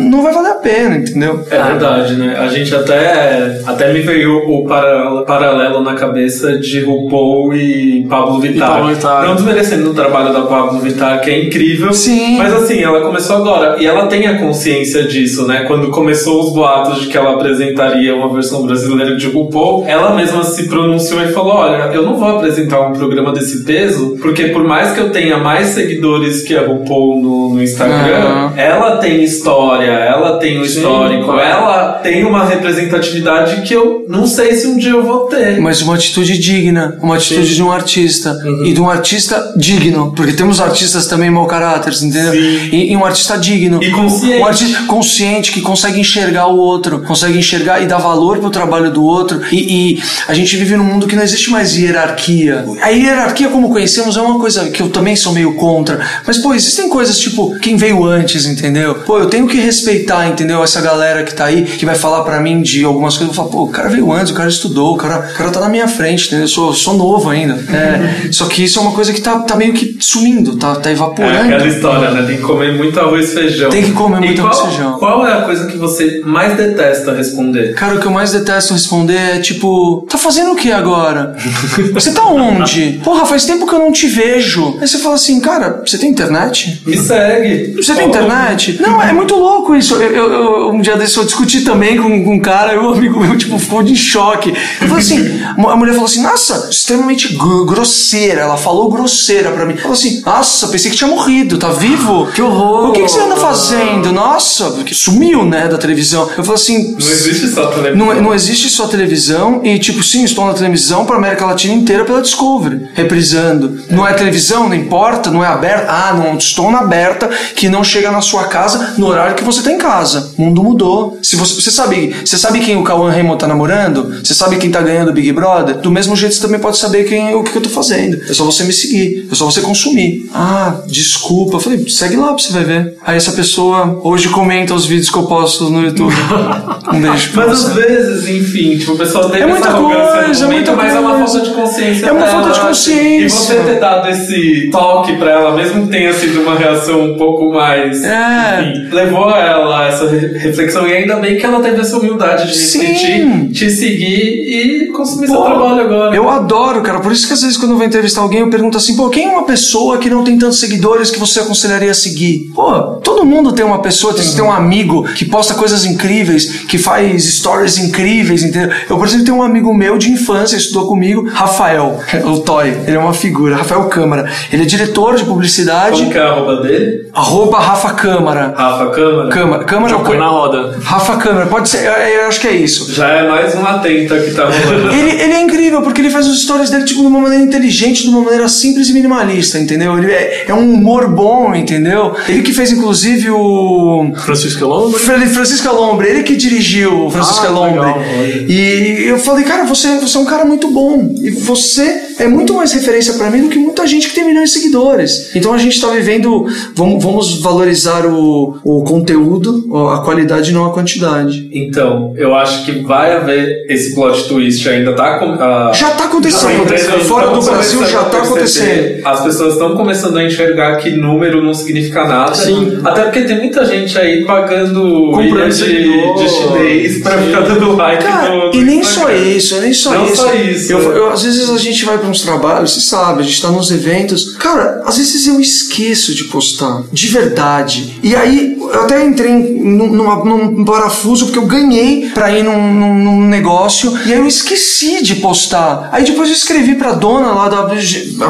não vai valer a pena, entendeu? É verdade, né? A gente até, até me veio o para- paralelo na cabeça de RuPaul e Pablo Vittar. Pablo Vittar. Não desmerecendo o trabalho da Pablo Vittar, que é incrível. Sim. Mas assim, ela começou agora. E ela tem a consciência disso, né? Quando começou os boatos de que ela apresentaria uma versão brasileira de RuPaul, ela mesma se pronunciou e falou: Olha, eu não vou apresentar um programa desse peso, porque por mais que eu tenha mais seguidores que a RuPaul no, no Instagram, ela tem história, ela tem um histórico, ela tem uma representatividade que eu não sei se um dia eu vou ter. Mas uma atitude digna, uma atitude de um artista. Uhum. E de um artista digno. Porque temos artistas também mau caráter, entendeu? Sim. E, e um artista digno. E consciente. Um artista consciente que consegue enxergar o outro, consegue enxergar e dar valor pro trabalho do outro. E, e a gente vive num mundo que não existe mais hierarquia. A hierarquia, como conhecemos, é uma coisa que eu também sou meio contra. Mas, pô, existem coisas tipo quem veio antes, entendeu? Pô, eu tenho que respeitar, entendeu? Essa galera que tá aí, que vai falar pra mim de algumas coisas. Eu vou falar, pô, o cara veio antes, o cara estudou, o cara, o cara tá na minha frente, entendeu? Eu sou, sou novo ainda. É, só que isso é uma coisa que tá, tá meio que sumindo, tá, tá É evaporando. aquela história, né? Tem que comer muito arroz e feijão. Tem que comer muito qual- arroz e feijão. Qual é a coisa que você mais detesta responder? Cara, o que eu mais detesto responder é tipo, tá fazendo o que agora? Você tá onde? Porra, faz tempo que eu não te vejo. Aí você fala assim, cara, você tem internet? Me segue. Você tem internet? Não, é muito louco isso. Eu, eu- eu- um dia desse eu discuti também com, com um cara e um amigo meu, tipo, ficou de choque. Eu falei assim, a mulher falou assim, nossa, extremamente gr- grosseira. Ela falou grosseira pra mim. Falou assim, nossa, pensei que tinha morrido, tá vivo? Que horror. O que, que você anda fazendo? Nossa, sumiu, né, da televisão. Eu falei assim, Não existe só televisão. não, não existe só televisão e, tipo, sim, estou na televisão para América Latina inteira pela Discovery, reprisando. Não é televisão, não importa, não é aberta. Ah, não, estou na aberta que não chega na sua casa no horário que você está em casa. O mundo mudou. Se você, você sabe, você sabe quem o Cauã Raymond tá namorando? Você sabe quem tá ganhando o Big Brother? Do mesmo jeito você também pode saber quem, o que eu tô fazendo. É só você me seguir, é só você consumir. Ah, desculpa. Eu falei, segue lá pra você vai ver. Aí essa pessoa hoje comenta os vídeos que eu posto no YouTube. Um beijo pra Mas você. às vezes, enfim, tipo, o pessoal tem É muita coisa, é muita mas é uma coisa. falta de consciência. É uma falta de consciência. E você ter dado esse toque pra ela, mesmo que tenha sido uma reação um pouco mais. É. Enfim, levou ela a essa re- reflexão. E ainda bem que ela teve essa humildade de Sim. refletir, te seguir e consumir seu Pô, trabalho agora. Eu adoro, cara. Por isso que às vezes quando eu vou entrevistar alguém, eu pergunto assim, pô, quem é uma pessoa que não tem tantos seguidores que você aconselharia a seguir? Pô, todo mundo tem uma pessoa, tem, tem um amigo que posta coisas incríveis, que faz stories incríveis, entendeu? Eu, por exemplo, tenho um amigo meu de infância, estudou comigo, Rafael, o Toy. Ele é uma figura, Rafael Câmara. Ele é diretor de publicidade, Como que é a arroba dele? arroba Rafa Câmara. Rafa Câmara? Câmara, Câmara Já põe na roda. Rafa Câmara, pode ser, eu, eu acho que é isso. Já é mais uma tenta que tá rolando. Ele, ele é incrível, porque ele faz os stories dele tipo, de uma maneira inteligente, de uma maneira simples e minimalista, entendeu? Ele é, é um humor bom, entendeu? Ele que fez, inclusive, o. Francisco Lombre. Francisco Lombre, ele que dirigiu o Francisco Ah, Lombre. legal. E eu falei, cara, você, você é um cara muito bom. E você é muito mais referência pra mim do que muita gente que tem milhões de seguidores. Então a gente tá vivendo. Vamos, vamos valorizar o, o conteúdo, a qualidade, não a quantidade. Então, eu acho que vai haver esse plot twist ainda tá com, ah, Já tá acontecendo. Fora do estão Brasil já a tá acontecendo. As pessoas estão começando a enxergar que número não significa nada. Sim. Até porque tem muita gente aí pagando Comprando de, de chinês pra Sim. ficar dando like Cara, no, no e nem Instagram. só isso, é nem só Não isso. só isso, Eu, é. eu- às vezes a gente vai uns trabalhos, você sabe, a gente tá nos eventos. Cara, às vezes eu esqueço de postar, de verdade. E aí, eu até entrei num, numa- num parafuso porque eu ganhei pra ir num, num- num negócio e aí eu esqueci de postar. Aí depois eu escrevi pra dona lá da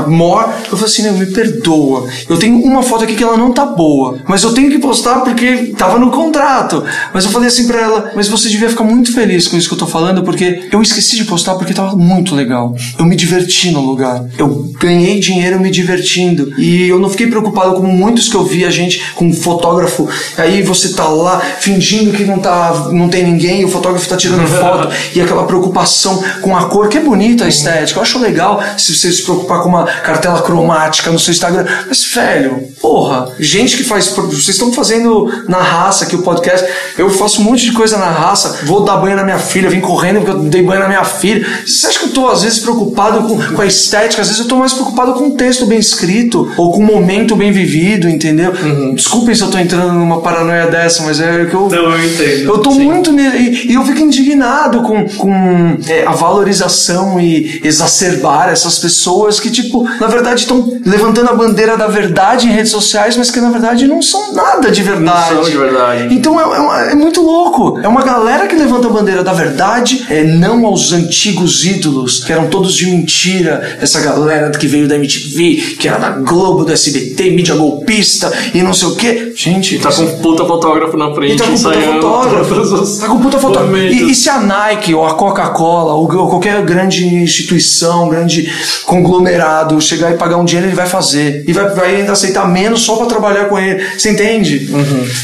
Mor, eu falei assim: me perdoa. Eu tenho uma foto aqui que ela não tá boa, mas eu tenho que postar porque tava no contrato. Mas eu falei assim pra ela: mas você devia ficar muito feliz com isso que eu tô falando porque eu esqueci de postar porque tava muito legal. Eu me diverti no lugar. Eu ganhei dinheiro me divertindo. E eu não fiquei preocupado como muitos que eu vi a gente com um fotógrafo. Aí você tá lá fingindo que não, tá, não tem ninguém, e o fotógrafo tá tirando foto e aquela preocupação com a cor, que é bonita a estética. Eu acho legal se você se preocupar com uma cartela cromática no seu Instagram. Mas, velho, porra, gente que faz. Vocês estão fazendo na raça aqui o podcast. Eu faço um monte de coisa na raça. Vou dar banho na minha filha, vim correndo porque eu dei banho na minha filha. Você acha que eu tô, às vezes, preocupado com, com a estética? Às vezes eu tô mais preocupado com um texto bem escrito ou com um momento bem vivido, entendeu? Desculpem se eu tô entrando numa paranoia dessa, mas é que eu. Então eu entendo. Eu tô muito. ne- E, e eu fico indignado com, com é, a valorização e exacerbar essas pessoas que, tipo, na verdade estão levantando a bandeira da verdade em redes sociais, mas que na verdade não são nada de verdade. Não são de verdade. Então é, é é muito louco. É uma galera que levanta a bandeira da verdade, é, não aos antigos ídolos, que eram todos de mentira. Essa galera que veio da MTV, que era da Globo, do SBT, mídia golpista e não sei o quê. Gente, Tá com um puta fotógrafo na frente, e tá com puta fotógrafo. Tá com puta fotógrafo. E, e se a Nike ou a Coca-Cola ou, ou qualquer grande instituição, grande conglomerado chegar e pagar um dinheiro, ele vai fazer. E vai, vai ainda aceitar menos só pra trabalhar com ele. Você entende?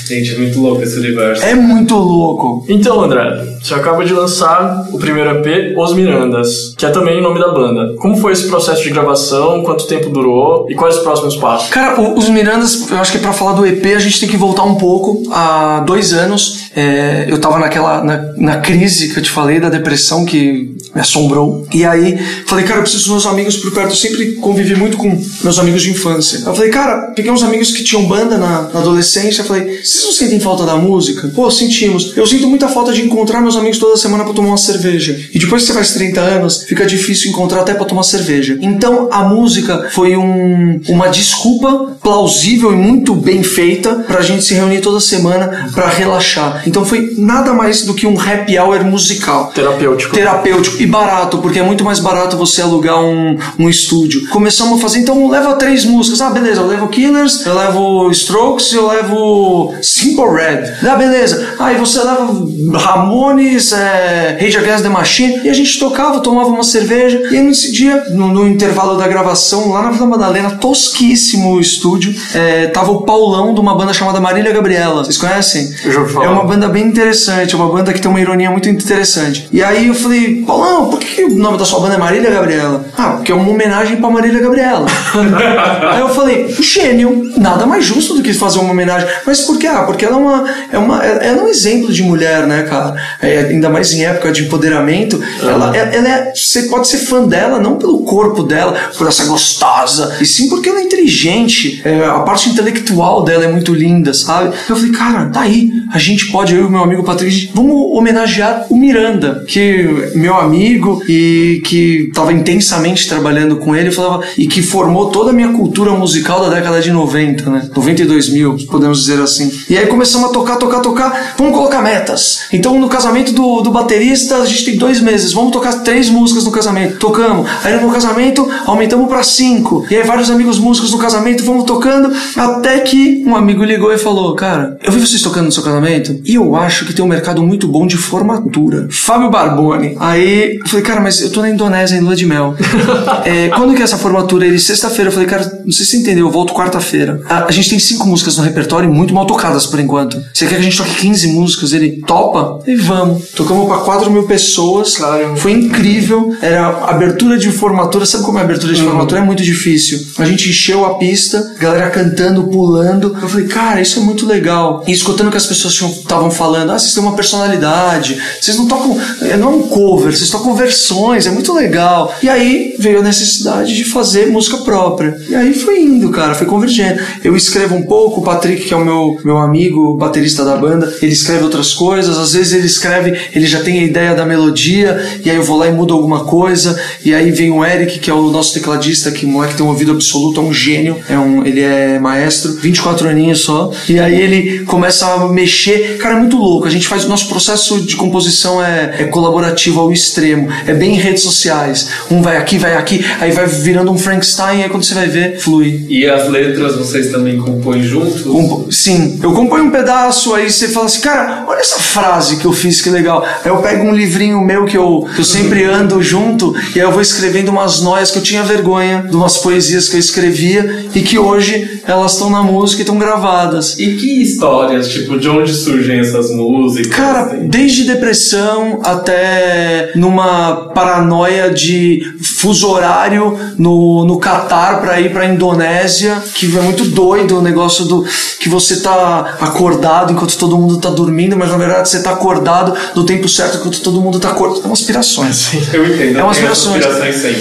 Gente, é muito louco esse universo. É muito louco. Então, André, você acaba de lançar o primeiro EP, Os Mirandas, que é também o nome da banda. Como foi esse processo de gravação? Quanto tempo durou? E quais os próximos passos? Cara, o- os Mirandas, eu acho que pra falar do EP a gente tem que voltar um pouco. Há dois anos é, eu tava naquela na, na crise que eu te falei, da depressão que me assombrou. E aí falei, cara, eu preciso dos meus amigos por perto. Eu sempre convivi muito com meus amigos de infância. Eu falei, cara, peguei uns amigos que tinham banda na, na adolescência. Eu falei, vocês não sentem falta da música? Pô, sentimos. Eu sinto muita falta de encontrar meus meus amigos toda semana pra tomar uma cerveja. E depois que você faz 30 anos, fica difícil encontrar até pra tomar cerveja. Então a música foi um, uma desculpa plausível e muito bem feita pra gente se reunir toda semana pra relaxar. Então foi nada mais do que um happy hour musical. Terapêutico. Terapêutico e barato, porque é muito mais barato você alugar um, um estúdio. Começamos a fazer, então leva três músicas. Ah, beleza, eu levo Killers, eu levo Strokes, eu levo Simple Red. Ah, beleza. Aí você leva Ramones, é, Rage Against the Machine. E a gente tocava, tomava uma cerveja. E aí nesse dia, no, no intervalo da gravação, lá na Vila Madalena, tosquíssimo o estúdio, é, tava o Paulão de uma banda chamada Marília Gabriela. Vocês conhecem? Eu já ouvi falar. É uma banda bem interessante, é uma banda que tem uma ironia muito interessante. E aí eu falei, Paulão, por que o nome da sua banda é Marília Gabriela? Ah, porque é uma homenagem pra Marília Gabriela. aí eu falei, gênio, nada mais justo do que fazer uma homenagem. Mas por quê? Ah, porque ela é uma. É uma ela é um exemplo de mulher, né, cara? É, ainda mais em época de empoderamento. Ela, ela, ela é. Você pode ser fã dela, não pelo corpo dela, por essa gostosa, e sim porque ela é inteligente. É, a parte intelectual dela é muito linda, sabe? Eu falei, cara, tá aí. A gente pode, eu e meu amigo Patrick, vamos homenagear o Miranda, que é meu amigo e que estava intensamente trabalhando com ele falava, e que formou toda a minha cultura musical da década de 90, né? 92 mil, podemos dizer assim. E aí começamos a tocar, tocar, tocar. Vamos colocar metas. Então no casamento do, do baterista a gente tem dois meses. Vamos tocar três músicas no casamento. Tocamos. Aí no casamento aumentamos para cinco. E aí vários amigos músicos no casamento vamos tocando até que um amigo ligou e falou: Cara, eu vi vocês tocando no seu casamento e eu acho que tem um mercado muito bom de formatura. Fábio Barboni. Aí eu falei: Cara, mas eu tô na Indonésia em lua de mel. É, quando que é essa formatura? Ele, sexta-feira. Eu falei: Cara, não sei se você entendeu, eu volto quarta-feira. A, a gente tem cinco músicas no repertório muito mal tocadas por enquanto. Você quer que a gente toque 15 músicas? Ele topa? E vamos. Tocamos pra 4 mil pessoas. Foi incrível. Era abertura de formatura. Sabe como é abertura de formatura? É muito difícil. A gente encheu a pista, galera cantando, pulando. Eu falei, cara, isso é muito legal. E escutando que as pessoas estavam falando, ah, vocês têm uma personalidade. Vocês não tocam. é, Não é um cover, vocês tocam versões, é muito legal. E aí veio a necessidade de fazer música própria. E aí foi indo, cara, foi convergendo. Eu escrevo um pouco, o Patrick, que é o meu, meu amigo, baterista da banda, ele escreve outras coisas. Às vezes ele escreve, ele já tem a ideia da melodia, e aí eu vou lá e mudo alguma coisa. E aí vem o Eric, que é o nosso tecladista, que moleque tem um ouvido absoluto, é um gênio, é um, ele é maestro, 24 aninhos só. E aí ele começa a mexer. Cara, é muito louco. A gente faz o nosso processo de composição é, é colaborativo ao extremo. É bem em redes sociais. Um vai aqui, vai aqui, aí vai virando um Frankenstein, e aí quando você vai ver, flui. E as letras vocês também compõem juntos? Compo- Sim, eu componho um pedaço, aí você fala assim, cara, olha essa frase que eu fiz, que legal. Aí eu pego um livrinho meu que eu, que eu sempre ando junto, e aí eu vou escrevendo umas noias que eu tinha vergonha de umas poesias que eu escrevia e que hoje elas estão na música e estão gravadas. E que histórias, tipo, de onde surgem essas músicas? Cara, assim? desde depressão até numa paranoia de fuso horário no, no Catar pra ir pra Indonésia, que é muito doido o negócio do que você tá acordado enquanto todo mundo tá dormindo, mas na verdade você tá acordado no tempo certo enquanto todo mundo tá acordado. São aspirações. Eu entendo. É umas aspirações.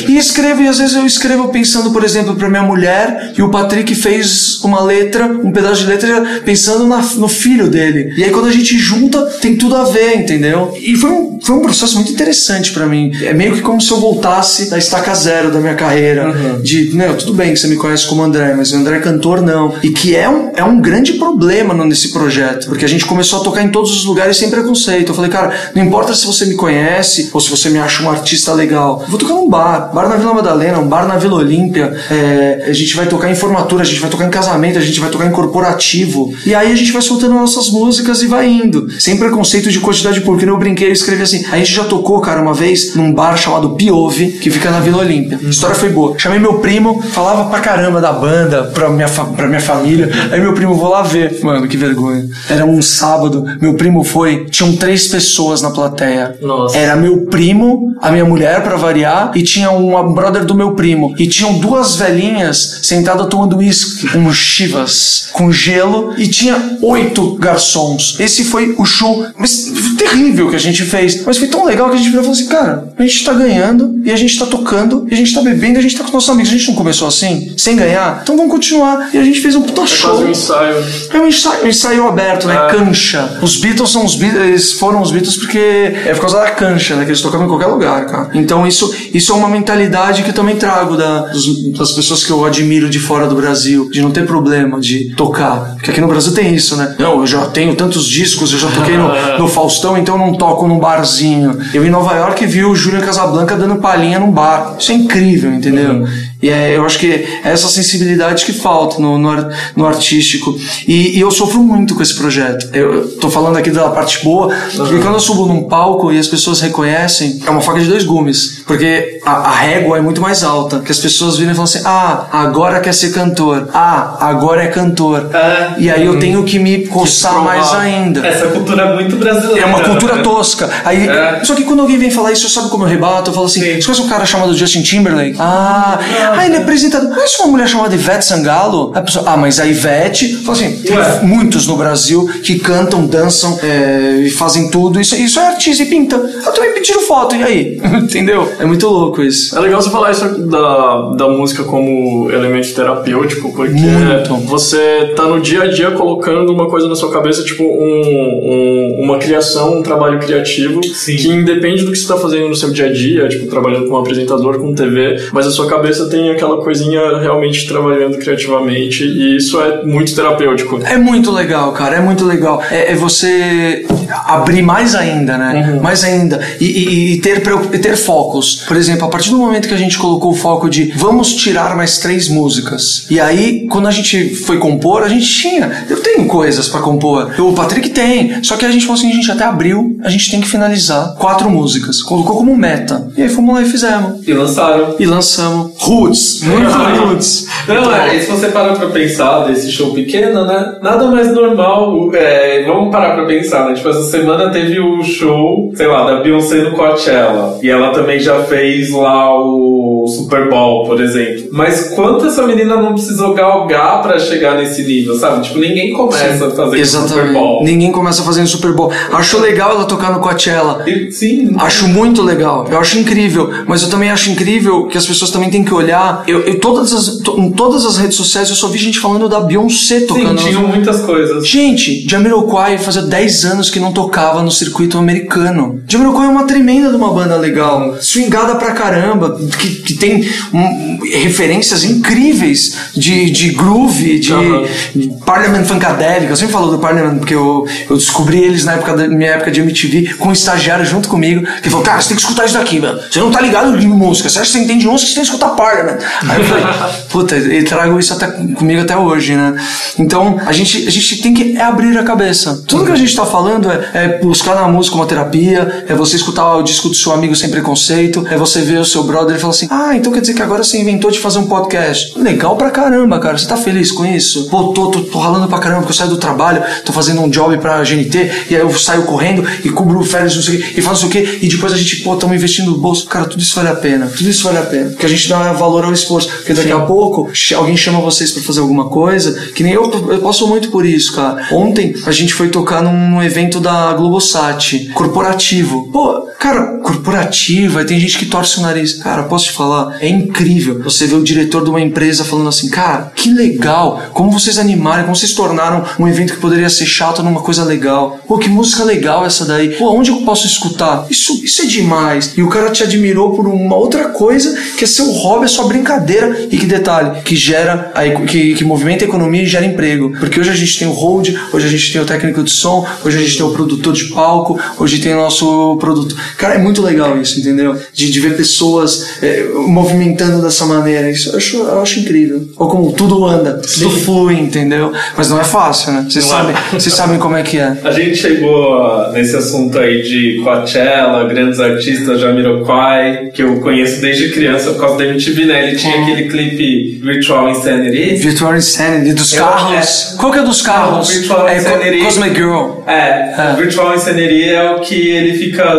E escrevo, e às vezes eu escrevo pensando, por exemplo, pra minha mulher, e o Patrick fez uma letra, um pedaço de letra, pensando na- no filho dele. E aí quando a gente junta, tem tudo a ver, entendeu? E foi um, foi um processo muito interessante pra mim. É meio que como se eu voltasse da estaca zero da minha carreira. De, né, tudo bem que você me conhece como André, mas o André é cantor não. E que é um, é um grande problema nesse projeto, porque a gente começou a tocar em todos os lugares sem preconceito. Eu falei, cara, não importa se você me conhece ou se você me acha um artista legal. Eu vou tocar num bar, bar na Vila Madalena, um bar na Vila Olímpia. É, a gente vai tocar em formatura, a gente vai tocar em casamento, a gente vai tocar em corporativo. E aí a gente vai soltando nossas músicas e vai indo. Sem preconceito de quantidade pública. Eu brinquei, eu escrevi assim. A gente já tocou, cara, uma vez num bar chamado Piove, que fica na Vila Olímpia. A história foi boa. Chamei meu primo, falava pra caramba da banda, pra minha, pra minha família. Aí meu primo, vou lá ver. Mano, que vergonha. Era um sábado, meu primo foi, tinham três pessoas na plateia. Nossa. Era meu primo, a minha mulher, pra variar, e tinha um brother do meu primo. E tinham duas velhinhas sentadas tomando uísque, com chivas, com gelo, e tinha oito garçons. Esse foi o show mas, terrível que a gente fez. Mas foi tão legal que a gente virou e falou assim, cara, a gente tá ganhando, e a gente tá tocando, e a gente tá bebendo, e a gente tá com os nossos amigos. A gente não começou assim, sem ganhar, então vamos continuar. E a gente fez um puta É show. quase um ensaio. É um ensaio, um ensaio aberto, né? Ah. Cancha. Os Beatles são os Beatles, eles foram os Beatles porque é por causa da cancha, né? Que eles tocavam em qualquer lugar, cara. Então isso, isso é uma mentalidade que eu também trago da, dos- das pessoas que eu admiro de fora do Brasil, de não ter problema de tocar. Porque aqui no Brasil tem isso, né? Não, eu já tenho tantos discos, eu já toquei no, no Faustão, então eu não toco num barzinho. Eu em Nova York vi o Júnior Casablanca dando palhinha num bar. Isso é incrível, entendeu? E é, eu acho que é essa sensibilidade que falta no, no, no artístico. E, e eu sofro muito com esse projeto. Eu, eu tô falando aqui da parte boa, porque quando eu subo num palco e as pessoas reconhecem, é uma faca de dois gumes. Porque a, a régua é muito mais alta. Que as pessoas viram e falam assim: ah, agora quer ser cantor. Ah, agora é cantor. É. E aí eu tenho que me coçar provar. mais ainda. Essa cultura é muito brasileira. É uma cultura né? tosca. Aí, É. Só que quando alguém vem falar isso, sabe como eu rebato? Eu falo assim: Sim. você conhece um cara chamado Justin Timberlake? Ah, ah ele é apresentador. Conhece uma mulher chamada Ivete Sangalo? A pessoa, ah, mas a Ivete. Fala assim: tem Ué. muitos no Brasil que cantam, dançam é, e fazem tudo. Isso, isso é artista e pinta. Eu também pediram foto, e aí? Entendeu? É muito louco isso. É legal você falar isso da, da música como elemento terapêutico, porque Muito. você tá no dia a dia colocando uma coisa na sua cabeça, tipo um, um- uma criação, um trabalho criativo, Sim. que independe do que você tá fazendo no seu dia a dia, tipo trabalhando com um apresentador, com TV, mas a sua cabeça tem aquela coisinha realmente trabalhando criativamente, e isso é muito terapêutico. É muito legal, cara, é muito legal. É, é você abrir mais ainda, né? Mais ainda. E, e- e ter, e ter focos. Por exemplo, a partir do momento que a gente colocou o foco de vamos tirar mais três músicas. E aí, quando a gente foi compor, a gente tinha. Eu tenho coisas pra compor. O Patrick tem. Só que a gente falou assim: a gente até abriu, a gente tem que finalizar quatro músicas. Colocou como meta. E aí fomos lá e fizemos. E lançaram. E lançamos Roots. Muito Roots. Não, é, e se você parar pra pensar desse show pequeno, né? Nada mais normal. é, vamos parar pra pensar, né? Tipo, essa semana teve o show, sei lá, da Beyoncé no Coachella. E ela também já fez lá o Super Bowl, por exemplo. Mas quanto essa menina não precisou galgar pra chegar nesse nível, sabe? Tipo, ninguém começa a fazer Super. Bowl. Ninguém começa fazendo Super Bowl. Acho legal ela tocar no Coachella. Sim. Acho muito legal, eu acho incrível, mas eu também acho incrível que as pessoas também têm que olhar. Eu, eu todas as, to- em todas as redes sociais eu só vi gente falando da Beyoncé Sim, tocando. tinham muitas coisas. Gente, Jamiroquai fazia 10 anos que não tocava no circuito americano. Jamiroquai é uma tremenda de uma banda legal, swingada pra caramba, que, que tem hum, referências incríveis de, de groove, de, de Parliament Funkadelic. Eu sempre falo do Parliament porque eu, eu descobri eles na época da minha época de MTV com um estagiário junto comigo que falou: Cara, você tem que escutar isso daqui, mano. Você não tá ligado de música, você acha que você entende de música, você tem que escutar Parliament. Aí eu falei: Puta, e trago isso até comigo até hoje, né? Então a gente, a gente tem que é abrir a cabeça. Tudo que a gente tá falando é, é buscar na música uma terapia, é você escutar o disco do seu amigo sem preconceito, é você ver o seu brother e falar assim: Ah, então quer dizer que agora você inventou de fazer um podcast. Legal pra caramba, cara. Você tá feliz com isso? Pô, tô, tô, tô ralando pra caramba porque eu saio do trabalho, tô fazendo um job pra GNT, e aí eu saio correndo e cubro férias, não sei o quê, e faço o quê, e depois a gente, pô, estamos investindo no bolso. Cara, tudo isso vale a pena. Tudo isso vale a pena. Porque a gente dá valor ao esforço. Porque daqui a pouco alguém chama vocês pra fazer alguma coisa, que nem eu, eu passo muito por isso, cara. Ontem a gente foi tocar num, num evento da Globosat, corporativo. Pô, cara, corporativo, aí tem gente que torce o nariz. Cara, posso te falar? É incrível você ver o diretor de uma empresa falando assim, cara, que legal, como vocês animaram, como vocês tornaram um evento que poderia ser chato numa coisa legal. Pô, que música legal essa daí. Pô, onde eu posso escutar? Isso, isso é demais. E o cara te admirou por uma outra coisa que é seu hobby, é sua brincadeira. E que detalhe, que gera, a que, que movimenta a economia e gera emprego. Porque hoje a gente tem o hold, hoje a gente tem o técnico de som, hoje a gente tem o produtor de palco, hoje tem o nosso produto. Cara, é muito legal isso, entendeu? De, de ver pessoas é, movimentando dessa maneira. Isso eu acho, eu acho incrível. Ou como tudo anda, tudo flui, entendeu? Mas não é fácil, né? Vocês é. sabem, vocês sabem como é que é. A gente chegou nesse assunto aí de Coachella, grandes artistas, Jamiroquai, que eu conheço desde criança por causa da MTV, né? Ele tinha aquele clipe Virtual Insanity. Virtual Insanity dos Eu- carros. é. Qual que é dos carros? Não, Virtual é Insanity. Cosmic Girl. É, É. Virtual Insanity é o que ele fica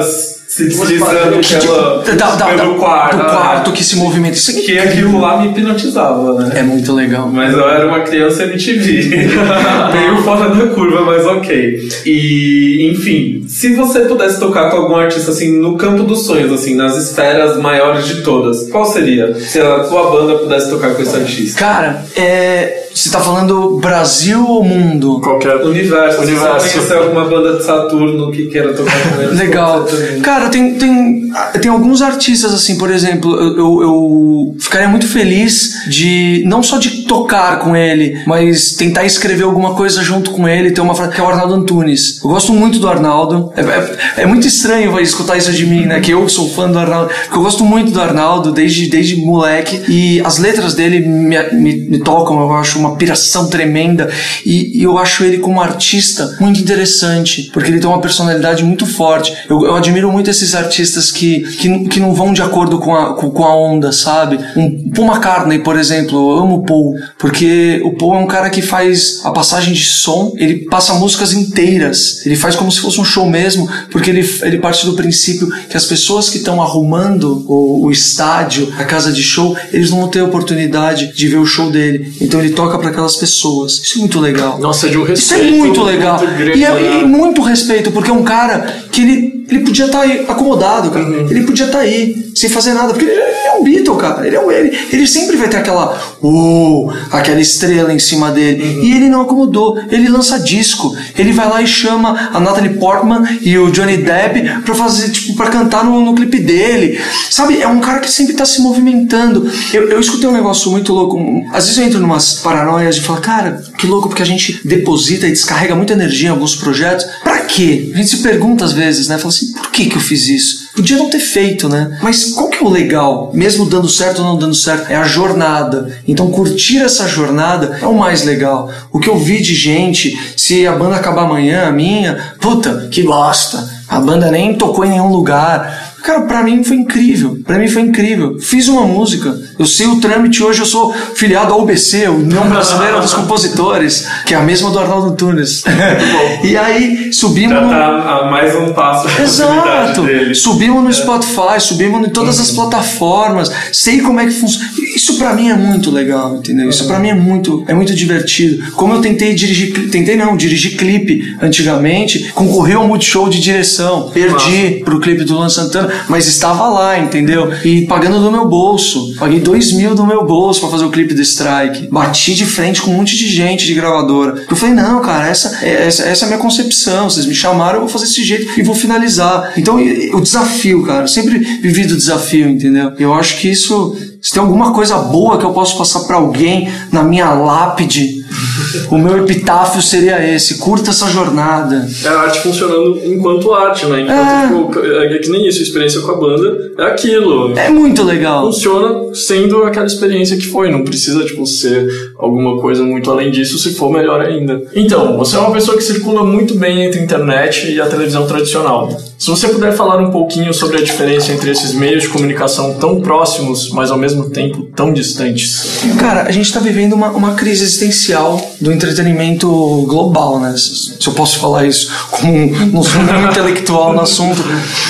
se deslizando pela, Da- da- pelo da- quarto. do quarto que se movimenta. Isso é Que aquilo lá me hipnotizava, né? É muito legal. Mas eu era uma criança MTV. Meio fora da curva, mas ok. E, enfim, se você pudesse tocar com algum artista, assim, no campo dos sonhos, assim, nas esferas maiores de todas, qual seria? Se a sua banda pudesse tocar com esse artista? Cara, é, você tá falando Brasil ou mundo? Qualquer. Universo. Universo. Se você alguma banda de Saturno que queira tocar com eles. Legal. também. Cara, tem, tem, tem alguns artistas, assim, por exemplo, eu, eu, ficaria muito feliz de, não só de tocar com ele, mas tentar escrever alguma coisa junto com ele, ter uma frase, que é o Arnaldo Antunes. Eu gosto muito do Arnaldo. É, é, é muito estranho escutar isso de mim, né? Que eu sou fã do Arnaldo. Porque eu gosto muito do Arnaldo desde, desde moleque. E as letras dele me, me, me tocam, eu acho uma piração tremenda. E, e eu acho ele como artista muito interessante, porque ele tem uma personalidade muito forte. Eu, eu admiro muito esses artistas que, que, que não vão de acordo com a, com, com a onda, sabe? Um Paul McCartney, por exemplo, eu amo o Paul, porque o Paul é um cara que faz a passagem de som, ele passa músicas inteiras, ele faz como se fosse um show mesmo, porque ele, ele parte do princípio que as pessoas que estão arrumando o, o estádio, a casa de show, eles não vão ter oportunidade de ver o show dele. Então ele toca para aquelas pessoas. Isso é muito legal. Nossa, de um Isso respeito. é muito legal. grande, e, é, né? e muito respeito, porque é um cara que ele, ele podia estar aí acomodado, cara. Ele podia estar aí, sem fazer nada, porque ele é um Beatle, cara. Ele, é um, ele, ele sempre vai ter aquela, uh, aquela estrela em cima dele. E ele não acomodou. Ele lança disco. Ele vai lá e chama a Natalie Portman e o Johnny Depp pra fazer, tipo, pra cantar no, no clipe dele. Sabe? É um cara que sempre tá se movimentando. Eu, eu escutei um negócio muito louco. Às vezes eu entro numas paranoias de falar, cara, que louco, porque a gente deposita e descarrega muita energia em alguns projetos. Pra quê? A gente se pergunta às vezes, né? Fala assim, por que que eu fiz isso? Podia não ter feito, né? Mas qual que é o legal? Mesmo dando certo ou não dando certo, é a jornada. Então curtir essa jornada é o mais legal. O que eu vi de gente, se a banda acabar amanhã, a minha, puta, que bosta. A banda nem tocou em nenhum lugar. Cara, pra mim foi incrível. Pra mim foi incrível. Fiz uma música. Eu sei o trâmite hoje, eu sou filiado ao UBC, o União Brasileira dos Compositores, que é a mesma do Arnaldo Antunes. e aí subimos Já no... tá a mais um passo Exato. dele. Subimos no Spotify, subimos em todas as plataformas, sei como é que funciona. Isso pra mim é muito legal, entendeu? Isso pra mim é muito, é muito divertido. Como eu tentei dirigir, tentei não, dirigir clipe antigamente, concorri ao Multishow de direção, perdi pro clipe do Luan Santana, mas estava lá, entendeu? E pagando do meu bolso, paguei dois mil do meu bolso pra fazer o clipe do Strike. Bati de frente com um monte de gente de gravadora. Eu falei, não, cara, essa, é- essa, essa é a minha concepção. Vocês me chamaram, eu vou fazer desse jeito e vou finalizar. Então, o desafio, cara, eu sempre vivi do desafio, entendeu? Eu acho que isso. Se tem alguma coisa boa que eu posso passar pra alguém na minha lápide, o meu epitáfio seria esse. Curta essa jornada. É a arte funcionando enquanto arte, né? Enquanto, tipo, é que nem isso, a experiência com a banda é aquilo. É muito legal. Funciona sendo aquela experiência que foi, não precisa, tipo, ser alguma coisa muito além disso, se for melhor ainda. Então, você é uma pessoa que circula muito bem entre a internet e a televisão tradicional. Se você puder falar um pouquinho sobre a diferença entre esses meios de comunicação tão próximos, mas ao mesmo tempo tão distantes. Cara, a gente tá vivendo uma, uma crise existencial do entretenimento global, né? Se eu posso falar isso como um, nenhum intelectual no assunto.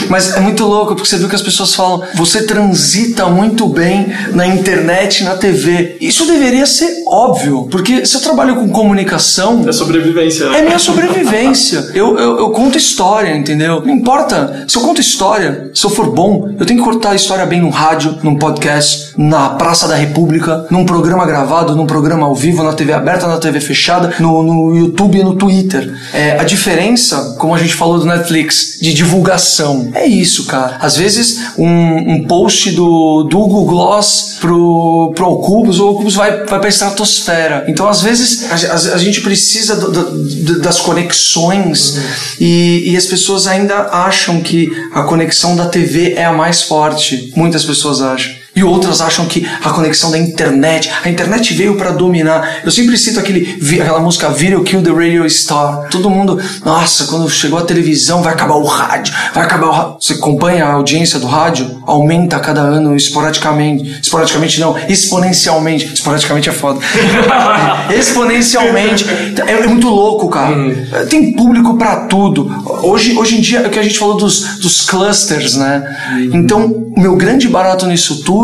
Mas é muito louco, porque você viu que as pessoas falam, você transita muito bem na internet na TV. Isso deveria ser óbvio, porque se eu trabalho com comunicação, É sobrevivência, né? é minha sobrevivência. Eu, eu, eu conto história, entendeu? Não importa. Se eu conto história, se eu for bom, eu tenho que contar a história bem no rádio, num podcast, na Praça da República, num programa gravado, num programa ao vivo, na TV aberta, na TV fechada, no, no YouTube e no Twitter. É, a diferença, como a gente falou do Netflix, de divulgação. É isso, cara. Às vezes, um, um post do, do Google Gloss pro, pro Ocubus, o Ocubus vai, vai pra estratosfera. Então, às vezes, a, a- a gente precisa do- do- das conexões e, e as pessoas ainda acham que a conexão da TV é a mais forte. Muitas pessoas acham. E outras acham que a conexão da internet, a internet veio para dominar. Eu sempre cito aquele, aquela música Video Kill the Radio Star. Todo mundo, nossa, quando chegou a televisão vai acabar o rádio, vai acabar o rádio. Você acompanha a audiência do rádio? Aumenta a cada ano esporadicamente. Esporadicamente não, exponencialmente. Esporadicamente é foda. exponencialmente. É, é, muito louco, cara. Hum. Tem público para tudo. Hoje, hoje em dia, é o que a gente falou dos, dos clusters, né? Hum. Então, o meu grande barato nisso tudo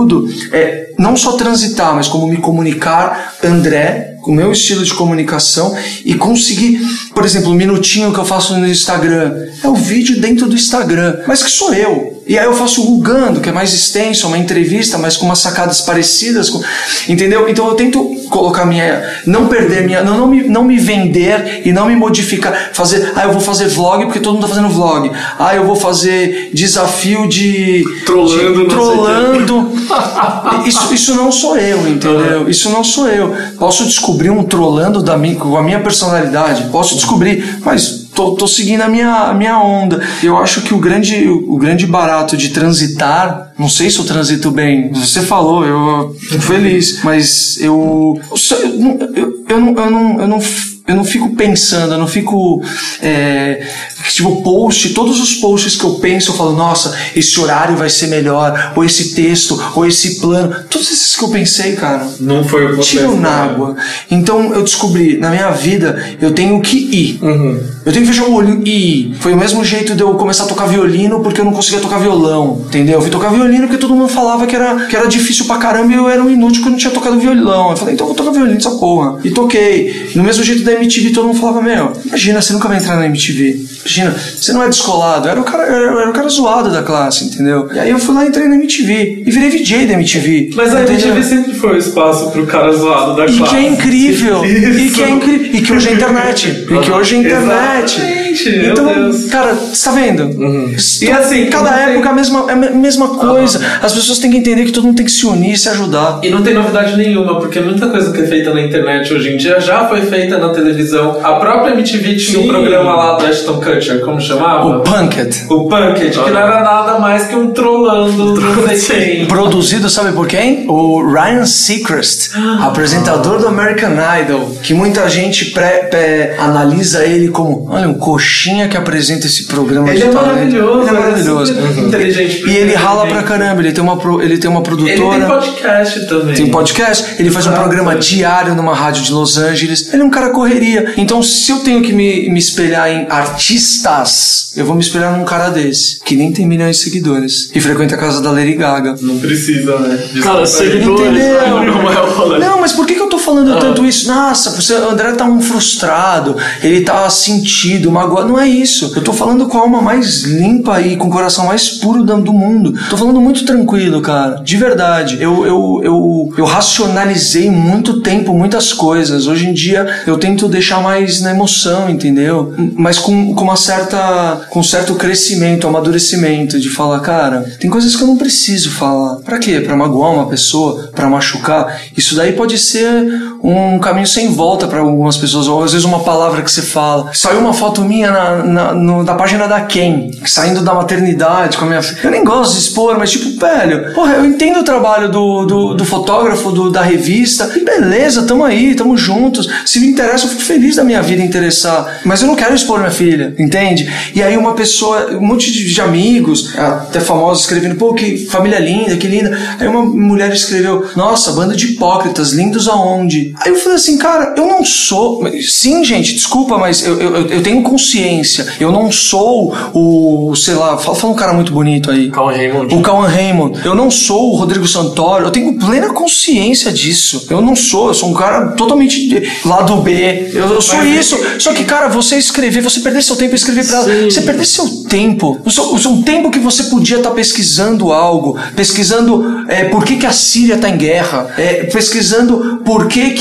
é não só transitar, mas como me comunicar, André, o meu estilo de comunicação e conseguir, por exemplo, um minutinho que eu faço no Instagram, é o vídeo dentro do Instagram, mas que sou eu. E aí eu faço rugando, que é mais extenso, uma entrevista, mas com umas sacadas parecidas, com, entendeu? Então eu tento colocar minha, não perder minha, não, não, me, não me vender e não me modificar, fazer, ah, eu vou fazer vlog porque todo mundo tá fazendo vlog. Ah, eu vou fazer desafio de trolando, de, trolando. isso, isso não sou eu, entendeu? Isso não sou eu. Posso descobrir um trolando da minha, com a minha personalidade, posso descobrir, mas tô, tô seguindo a minha, a minha onda. Eu acho que o grande, o grande barato de transitar, não sei se eu transito bem, você falou, eu fico feliz, mas eu, eu, eu, eu, não, eu, não, eu não eu não fico pensando, eu não fico. É, tipo, post, todos os posts que eu penso, eu falo, nossa, esse horário vai ser melhor, ou esse texto, ou esse plano. Todos esses que eu pensei, cara. Não foi o que Tiro na água. Então eu descobri, na minha vida, eu tenho que ir. Uhum. Eu tenho que fechar o olho e ir. Foi o mesmo jeito de eu começar a tocar violino porque eu não conseguia tocar violão, entendeu? Eu fui tocar violino porque todo mundo falava que era, que era difícil pra caramba e eu era um inútil que eu não tinha tocado violão. Eu falei, então eu vou tocar violino essa porra. E toquei. No mesmo jeito da MTV, todo mundo falava, meu, imagina, você nunca vai entrar na MTV. Imagina, você não é descolado. Era o cara, eu era o cara zoado da classe, entendeu? E aí eu fui lá e entrei na MTV. E virei VJ da MTV. Mas a entendeu? MTV sempre foi o espaço pro cara zoado da e classe. Que é incrível. e que é incrível. E que hoje é internet. E que hoje é internet. Exatamente, então, meu Deus. cara, você tá vendo? Uhum. E assim, cada época tem- a mesma, é a mesma coisa. As pessoas têm que entender que todo mundo tem que se unir e se ajudar. E não tem novidade nenhuma, porque muita coisa que é feita na internet hoje em dia já foi feita na televisão. A própria MTV tinha um Sim. programa lá do Ashton Kutcher, como chamava? O Punked. O Punked, que não era nada mais que um trollando, não sei quem. Produzido, sabe por quem? O Ryan Seacrest, apresentador do American Idol, que muita gente pré, pré- analisa ele como, olha, um coxinha que apresenta esse programa Ele de é talento. maravilhoso, Ele é maravilhoso. super inteligente. E ele rala pra caramba, ele tem uma, pro- ele tem uma Ele produtora. tem podcast também. Tem podcast, ele faz um Ah, programa sim. diário numa rádio de Los Angeles. Ele é um cara correria. Então, se eu tenho que me, me espelhar em artistas, eu vou me espelhar num cara desse, que nem tem milhões de seguidores. E frequenta a casa da Lady Gaga. Não precisa, né? Desculpa Cara, seguidores, Entendeu? não é. Não, mas por que, que eu tô falando Ah. tanto isso? Nossa, você, o André tá um frustrado, ele tá sentido, magoado. Não é isso. Eu tô falando com a alma mais limpa e com o coração mais puro do mundo. Tô falando muito tranquilo, cara. De verdade. Eu, eu, eu, eu racionalizei muito tempo muitas coisas. Hoje em dia eu tento deixar mais na emoção, entendeu? Mas com, com uma certa. com um certo crescimento, amadurecimento, de falar, cara, tem coisas que eu não preciso falar. Pra quê? Pra magoar uma pessoa? Pra machucar? Isso daí pode ser um caminho sem volta pra algumas pessoas, ou às vezes uma palavra que você fala. Saiu uma foto minha na, na, no- da página da Ken, saindo da maternidade com a minha filha. Eu nem gosto de expor, mas tipo, velho, porra, eu entendo o trabalho do, do, do fotógrafo, do, da revista, e beleza, tamo aí, tamo juntos. Se me interessa, eu fico feliz da minha vida interessar, mas eu não quero expor minha filha, entende? E aí uma pessoa, um monte de, de amigos, até famosos, escrevendo, pô, que família linda, que linda. Aí uma mulher escreveu, nossa, banda de hipócritas, lindos aonde? Aí eu falei assim, cara, eu não sou. Sim, gente, desculpa, mas eu, eu, eu tenho consciência. Eu não sou o, sei lá, fala, fala um cara muito bonito aí. Calma, Raymond. O Cauan Raymond. Eu não sou o Rodrigo Santoro. Eu tenho plena consciência disso. Eu não sou. Eu sou um cara totalmente lado B. Eu, eu sou Mas isso. é que- Só que, cara, você escrever, você perder seu tempo escrever pra ela. Você perder seu tempo. O seu, o seu tempo que você podia estar pesquisando algo. Pesquisando é, por que, que a Síria tá em guerra. é, pesquisando por que, que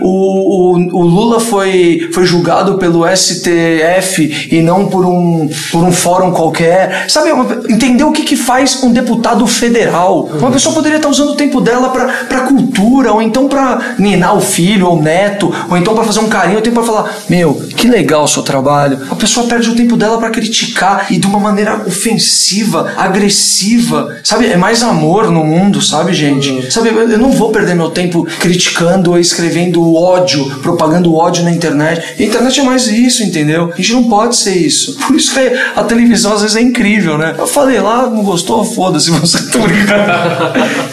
o, o, o Lula foi, foi julgado pelo STF e não por um, por um fórum qualquer? Sabe, entender o que, que faz um deputado federal? Uma pessoa poderia estar usando o tempo dela pra, pra cultura, ou então pra ninar o filho ou o neto, ou então pra fazer um carinho, ou tempo pra falar: Meu, que legal o seu trabalho. A pessoa perde o tempo dela pra criticar e de uma maneira ofensiva, agressiva. Sabe, é mais amor no mundo, sabe, gente? Sabe, eu não vou perder meu tempo criticando escrevendo ódio, propagando ódio na internet. A internet é mais isso, entendeu? A gente não pode ser isso. Por isso que a televisão às vezes é incrível, né? Eu falei lá, não gostou? Foda-se, você tá brincando.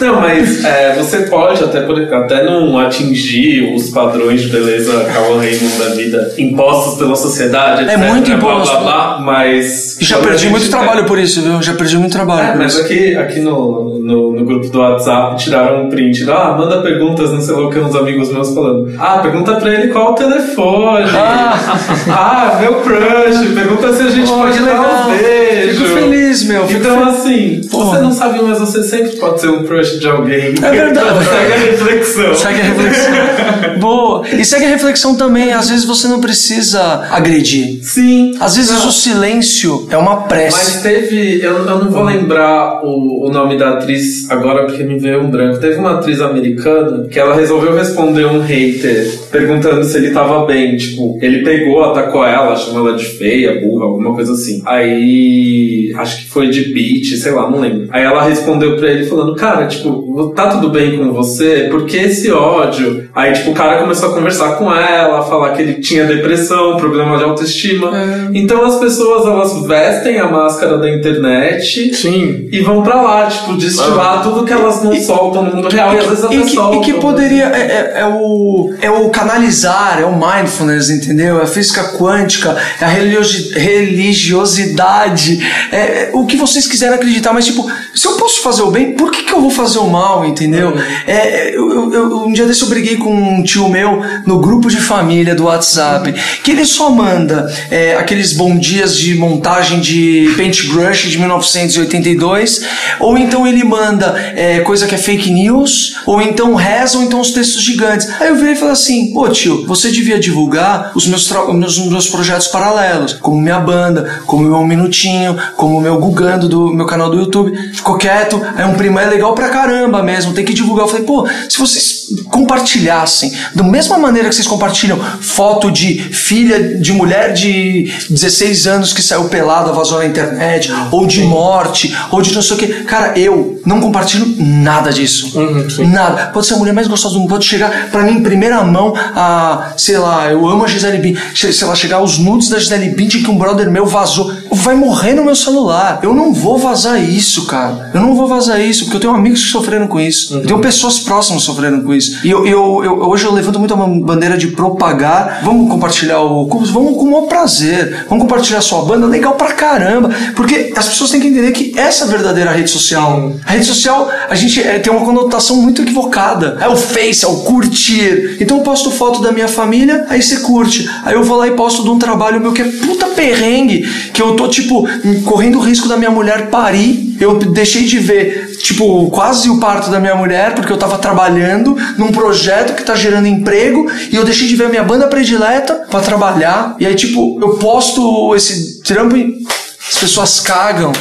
Não, mas é, você pode até, por- até não atingir os padrões de beleza Raymond da vida impostos pela sociedade, É etc, muito blá, imposto. blá, blá, mas... E já perdi muito tem- trabalho por isso, viu? Já perdi muito trabalho É, por mas isso. aqui, aqui no, no, no grupo do WhatsApp tiraram um print. Ah, manda perguntas, não sei lá o que, uns amigos meus falando. Ah, pergunta pra ele qual o telefone. Ah, meu crush. Pergunta se a gente Pô, pode dar legal. um beijo. Fico feliz, meu. Fico Então, feliz. assim, Porra. você não sabe, mas você sempre pode ser um crush de alguém. É verdade. Segue a reflexão. Segue a reflexão. Boa. E segue a reflexão também. Às vezes você não precisa agredir. Sim. Às vezes Não. o silêncio é uma prece. Mas teve, eu, eu não vou lembrar o, o nome da atriz agora porque me veio um branco. Teve uma atriz americana que ela resolveu responder um hater perguntando se ele tava bem. Tipo, ele pegou, atacou ela, chamou ela de feia, burra, alguma coisa assim. Aí, acho que foi de beat, sei lá, não lembro. Aí ela respondeu pra ele falando, cara, tipo, tá tudo bem com você? Por que esse ódio? Aí, tipo, o cara começou a conversar com ela, falar que ele tinha depressão, problema de autoestima. Então as pessoas, elas vestem a máscara da internet Sim. e vão pra lá, tipo, destilar tudo que elas não soltam no mundo real. E às vezes até e que, soltam. e que poderia. É, é- é o, é o canalizar, é o mindfulness, entendeu? É a física quântica, é a religiosi- religiosidade, é, é o que vocês quiserem acreditar, mas tipo, se eu posso fazer o bem, por que, que eu vou fazer o mal, entendeu? É, é, eu- eu- um dia desse eu briguei com um tio meu no grupo de família do WhatsApp, que ele só manda é, aqueles bom dias de montagem de paintbrush de 1982, ou então ele manda é, coisa que é fake news, ou então reza, ou então os textos gigantes. Aí eu virei e falei assim: pô, tio, você devia divulgar os meus, meus, meus projetos paralelos, como minha banda, como meu Minutinho, como o meu Gugando do meu canal do YouTube. Ficou quieto, aí um primo é legal pra caramba mesmo, tem que divulgar. Eu falei, pô, se vocês compartilhassem, da mesma maneira que vocês compartilham foto de filha de mulher de 16 anos que saiu pelada, vazou na internet, ou de morte, ou de não sei o que. Cara, eu não compartilho nada disso. nada. Pode ser a mulher mais gostosa do mundo, pode chegar pra mim em primeira mão a, sei lá, eu amo a Gisele Bündchen, che- sei lá, chegar os nudes da Gisele Bündchen que um brother meu vazou. Vai morrer no meu celular. Eu não vou vazar isso, cara. Eu não vou vazar isso, porque eu tenho amigos que sofreram com isso. Eu tenho pessoas próximas sofrendo com isso. E eu, eu, eu- hoje eu levanto muito a bandeira de propagar. Vamos compartilhar o. Vamos com o maior prazer. Vamos compartilhar a sua banda, legal pra caramba. Porque as pessoas têm que entender que essa é a verdadeira rede social. A rede social, a gente eh, tem uma conotação muito equivocada. É o Face, é o curtir. Então eu posto foto da minha família, aí você curte. Aí eu vou lá e posto de um trabalho meu que é puta perrengue, que eu tô, tipo, correndo o risco da minha mulher parir. Eu deixei de ver, tipo, quase o parto da minha mulher, porque eu tava trabalhando num projeto que tá gerando emprego, e eu deixei de ver a minha banda predileta pra trabalhar. E aí, tipo, eu posto esse trampo e as pessoas cagam.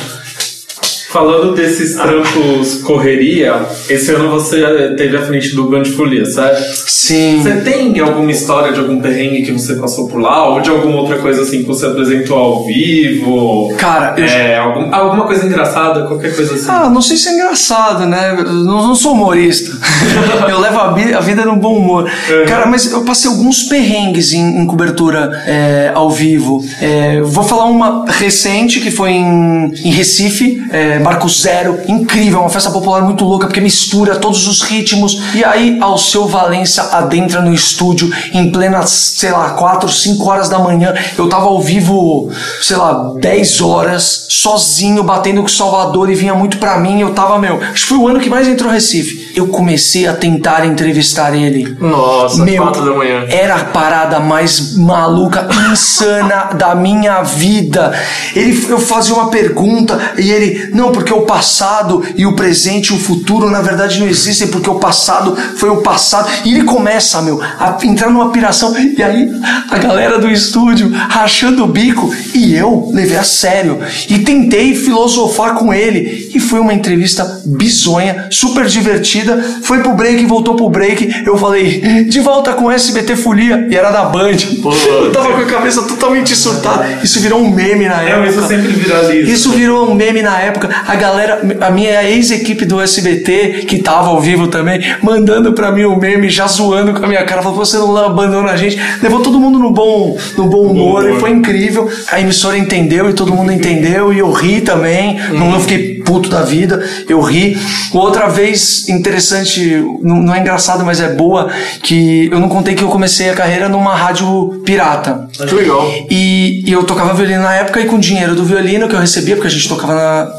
Falando desses trampos correria, esse ano você teve à frente do Band Folia, certo? Sim. Você tem alguma história de algum perrengue que você passou por lá? Ou de alguma outra coisa assim que você apresentou ao vivo? Cara, eu É, algum- alguma coisa engraçada, qualquer coisa assim. Ah, não sei se é engraçado, né? Eu não, sou humorista. eu levo a, a vida no bom humor. Cara, mas eu passei alguns perrengues em, em cobertura é, ao vivo. É, vou falar uma recente que foi em, em Recife, é, Barco Zero. Incrível, uma festa popular muito louca porque mistura todos os ritmos. E aí, Alceu Valença adentra no estúdio em plena, sei lá, 4, 5 horas da manhã. Eu tava ao vivo, sei lá, 10 horas, sozinho, batendo com o Salvador e vinha muito pra mim. Eu tava, meu, acho que foi o ano que mais entrou Recife. Eu comecei a tentar entrevistar ele. Nossa, Meu, quatro da manhã. Era a parada mais maluca, insana da minha vida. Ele, eu fazia uma pergunta e ele, não, Não, porque o passado e o presente e o futuro na verdade não existem, porque o passado foi o passado. E ele começa, meu, a entrar numa piração. E aí a galera do estúdio rachando o bico e eu levei a sério e tentei filosofar com ele. E foi uma entrevista bizonha, super divertida. Foi pro break, voltou pro break. Eu falei, de volta com SBT Folia. E era da Band. Eu tava com a cabeça totalmente surtada. Isso virou um meme na É, época. mas isso sempre viraliza. Isso virou um meme na época. A galera, a minha ex-equipe do SBT, que tava ao vivo também, mandando pra mim o meme, já zoando com a minha cara. Falou, você não abandona a gente. Levou todo mundo no bom, no bom humor, humor. e foi incrível. A emissora entendeu e todo mundo entendeu, e eu ri também. Não eu fiquei puto da vida, eu ri. Outra vez interessante, não, não é engraçado, mas é boa, que eu não contei que eu comecei a carreira numa rádio pirata. Que legal. E, e eu tocava violino na época e com o dinheiro do violino que eu recebia, porque a gente tocava na,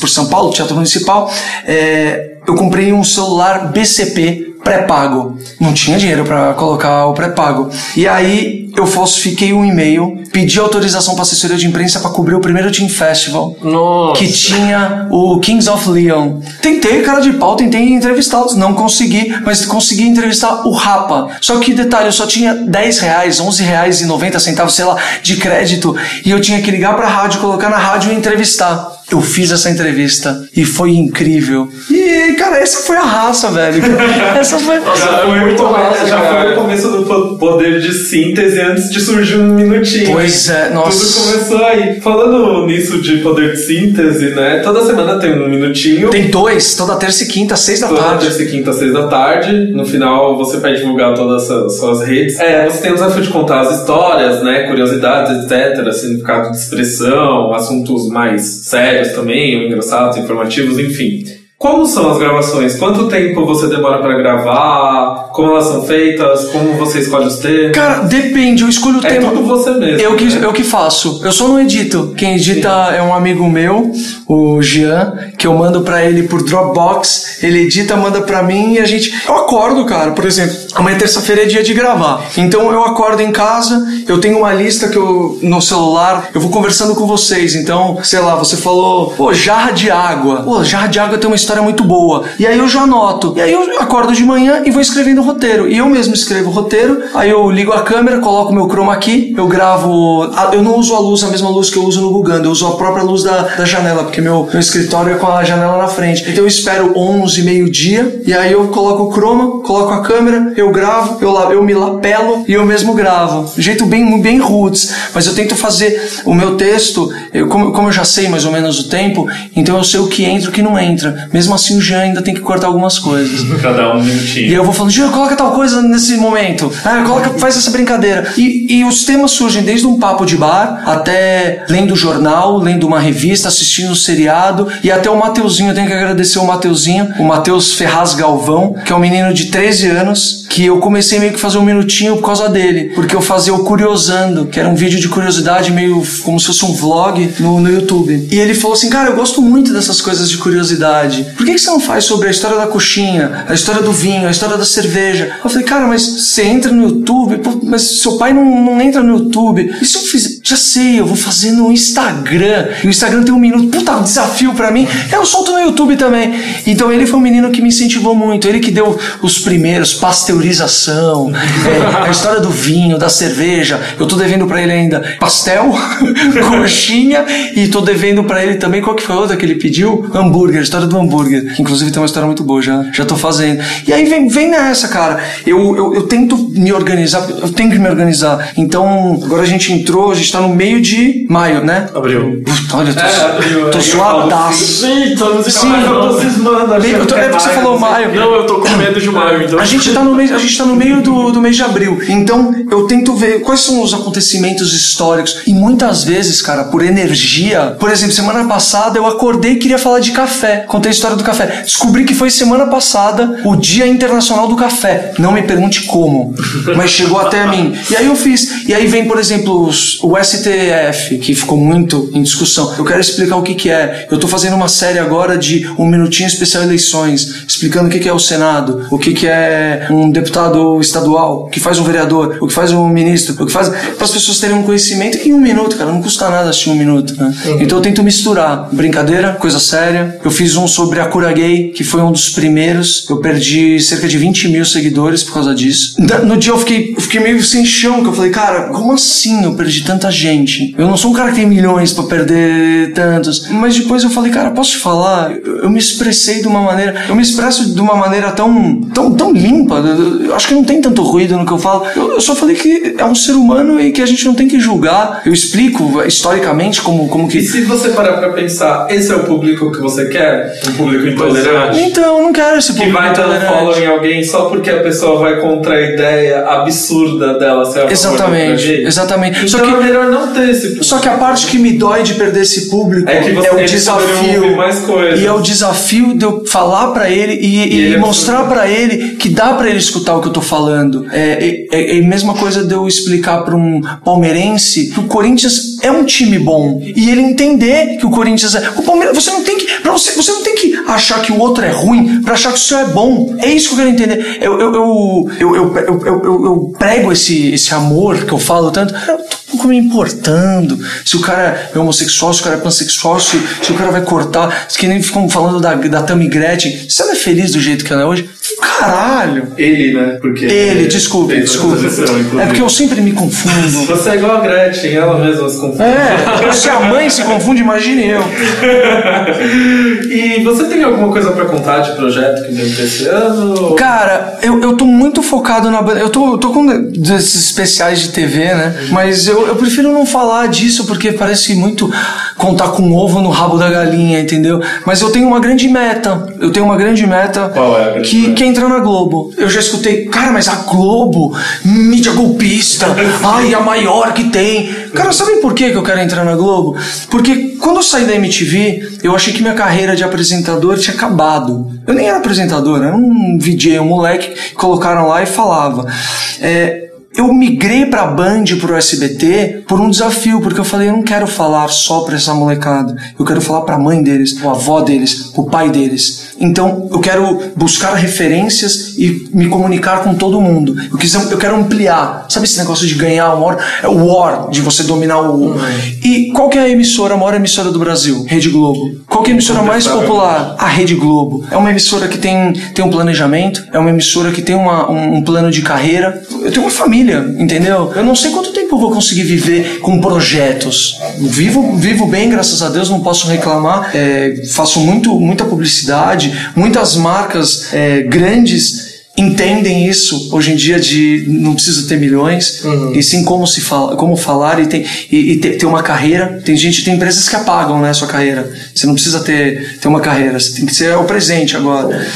por São Paulo, Teatro Municipal, é, eu comprei um celular BCP pré-pago. Não tinha dinheiro para colocar o pré-pago. E aí eu falsifiquei um e-mail, pedi autorização para assessoria de imprensa para cobrir o primeiro Team Festival. Nossa. Que tinha o Kings of Leon. Tentei, cara de pau, tentei entrevistá-los. Não consegui, mas consegui entrevistar o Rapa. Só que, detalhe, eu só tinha 10 reais, 11 reais e 90 centavos, sei lá, de crédito. E eu tinha que ligar pra rádio, colocar na rádio e entrevistar. Eu fiz essa entrevista e foi incrível. E, cara, essa foi a raça, velho. Essa foi. Já foi, muito massa, já cara. foi o começo do po- poder de síntese antes de surgir um minutinho. Pois é, nossa. Tudo começou aí. Falando nisso de poder de síntese, né? Toda semana tem um minutinho. Tem dois, toda terça e quinta, seis da Toda tarde. terça e quinta, seis da tarde. No final, você vai divulgar todas as suas redes. É, você tem o desafio de contar as histórias, né? Curiosidades, etc. Significado de expressão, assuntos mais sérios também, ou engraçados, informativos, enfim. Como são as gravações? Quanto tempo você demora pra gravar? Como elas são feitas? Como você escolhe os temas? Cara, depende, eu escolho o é tema. tudo você mesmo. Eu que, né? eu que faço. Eu só não edito. Quem edita é um amigo meu, o Jean, que eu mando pra ele por Dropbox. Ele edita, manda pra mim e a gente. Eu acordo, cara. Por exemplo, amanhã terça-feira é dia de gravar. Então eu acordo em casa, eu tenho uma lista que eu no celular, eu vou conversando com vocês. Então, sei lá, você falou, pô, jarra de água. Pô, jarra de água tem uma história muito boa. E aí eu já anoto. E aí eu acordo de manhã e vou escrevendo roteiro. E eu mesmo escrevo o roteiro, aí eu ligo a câmera, coloco meu chroma aqui, eu gravo. Eu não uso a luz, a mesma luz que eu uso no Guganda, eu uso a própria luz da, da janela, porque meu, meu escritório é com a janela na frente. Então eu espero 11, meio-dia, e aí eu coloco o chroma, coloco a câmera, eu gravo, eu, eu me lapelo e eu mesmo gravo. De jeito bem, bem roots, mas eu tento fazer o meu texto, eu, como, como eu já sei mais ou menos o tempo, então eu sei o que entra e o que não entra. Mesmo assim, o Jean ainda tem que cortar algumas coisas. Cada um E minutinho. eu vou falando, Coloca tal coisa nesse momento. Ah, coloca, faz essa brincadeira. E, e os temas surgem desde um papo de bar até lendo jornal, lendo uma revista, assistindo um seriado e até o Mateuzinho. Eu tenho que agradecer o Mateuzinho, o Mateus Ferraz Galvão, que é um menino de 13 anos, que eu comecei meio que fazer um minutinho por causa dele. Porque eu fazia o Curiosando, que era um vídeo de curiosidade, meio como se fosse um vlog no, no YouTube. E ele falou assim, cara, eu gosto muito dessas coisas de curiosidade. Por que, que você não faz sobre a história da coxinha, a história do vinho, a história da cerveja? Eu falei, cara, mas você entra no YouTube, pô, mas seu pai não, não entra no YouTube. E se eu fizer? Já sei, eu vou fazer no Instagram. E o Instagram tem um minuto, puta um desafio pra mim. Eu solto no YouTube também. Então ele foi um menino que me incentivou muito. Ele que deu os primeiros, pasteurização, é, a história do vinho, da cerveja. Eu tô devendo pra ele ainda pastel, coxinha e tô devendo pra ele também, qual que foi a outra que ele pediu? Hambúrguer, a história do hambúrguer. Que inclusive tem uma história muito boa, já, já tô fazendo. E aí vem, vem nessa, cara. Eu, eu, eu tento me organizar, eu tenho que me organizar. Então, agora a gente entrou, a gente tá no meio de maio, né? Abril. Puta, olha, eu tô, É, abril, tô é, suadaço. Eita, não sei Sim, eu tô cismando, Eu tô- é você falou maio. Não, eu tô com medo de maio, então. A gente tá no mês, a gente tá no meio do, do mês de abril. Então, eu tento ver quais são os acontecimentos históricos. E muitas vezes, cara, por energia. Por exemplo, semana passada eu acordei e queria falar de café. Contei a história do café. Descobri que foi semana passada o Dia Internacional do Café. Não me pergunte como, mas chegou até mim. E aí eu fiz. E aí vem, por exemplo, o STF, que ficou muito em discussão. Eu quero explicar o que, que é. Eu tô fazendo uma série agora de um minutinho especial eleições, explicando o que, que é o Senado, o que, que é um deputado estadual, o que faz um vereador, o que faz um ministro, o que faz. para as pessoas terem um conhecimento em um minuto, cara. Não custa nada assistir um minuto, né? Uhum. Então eu tento misturar brincadeira, coisa séria. Eu fiz um sobre a cura gay, que foi um dos primeiros. Eu perdi cerca de 20 mil seguidores por causa disso. No dia eu fiquei, eu fiquei meio sem chão, que eu falei, cara, como assim eu perdi tanta gente? Eu não sou um cara que tem milhões pra perder tantos. Mas depois eu falei, cara, posso te falar? Eu, eu me expressei de uma maneira. Eu me expresso de uma maneira tão, tão, tão limpa. Eu, eu acho que não tem tanto ruído no que eu falo. Eu, eu só falei que é um ser humano e que a gente não tem que julgar. Eu explico historicamente como, como E que. se você parar pra pensar, esse é o público que você quer? Um público intolerante? Então, eu não quero esse Que público vai dar um intolerante. follow em alguém só porque a pessoa vai contra a ideia absurda dela ser Exatamente, exatamente. Então Só que- é melhor não ter esse público. Só que a parte que me dói de perder esse público É que você- o eles poderiam desafio mais coisas. e é o desafio de eu falar pra ele e, e E ele é mostrar pra ele que dá pra ele escutar o que eu tô falando. É, é, é a mesma coisa de eu explicar pra um palmeirense que o Corinthians é um time bom e ele entender que o Corinthians é. O Palmeiras, você não tem que, para você, você não tem que achar que o outro é ruim pra achar que o seu é bom. É isso que eu quero entender. Eu eu, eu, eu, eu, eu, eu- eu- eu prego esse esse amor que eu falo tanto. Eu tô pouco me importando se o cara é homossexual, se o cara é pansexual, se, se o cara vai cortar. Que nem ficam falando da, da Tammy Gretchen. Se ela é feliz do jeito que ela é hoje, caralho! Ele, né? Porque Ele, desculpe, desculpe. É porque eu sempre me confundo. Você é igual a Gretchen, ela mesma se confunde. É, se a mãe se confunde, imagine eu. e você tem alguma coisa pra contar de projeto que deu pra esse ano? Cara, eu, eu tô muito focado na banda. Eu tô, eu tô com desses especiais de TV, né? Mas eu, eu prefiro não falar disso porque parece muito contar com ovo no rabo da galinha, entendeu? Mas eu tenho uma grande meta. Eu tenho uma grande meta Qual é a grande que, meta? Que é entrar na Globo. Eu já escutei, cara, mas a Globo, mídia golpista, ai, a maior que tem. Cara, sabe por que eu quero entrar na Globo? Porque quando eu saí da MTV, eu achei que minha carreira de apresentador tinha acabado. Eu nem era apresentador, era um VJ, um moleque que colocaram lá e falava. É, eu migrei pra Band pro SBT por um desafio, porque eu falei, eu não quero falar só pra essa molecada. Eu quero falar pra mãe deles, pra avó deles, pro pai deles. Então, eu quero buscar referências e me comunicar com todo mundo. Eu, quis, eu quero ampliar. Sabe esse negócio de ganhar hora? É o war, de você dominar o... E qual que é a emissora, a maior emissora do Brasil? Rede Globo. Qual que é a emissora mais popular? A Rede Globo. É uma emissora que tem, tem um planejamento, é uma emissora que tem uma, um, um plano de carreira. Eu tenho uma família, entendeu? Eu não sei quanto tempo eu vou conseguir viver com projetos. Vivo, vivo bem, graças a Deus, não posso reclamar. É, faço muito, muita publicidade, muitas marcas é, grandes entendem isso hoje em dia de não precisa ter milhões e sim como se fala como falar e tem e, e ter, ter uma carreira. Tem gente tem empresas que apagam né a sua carreira. Você não precisa ter ter uma carreira você tem que ser o presente agora.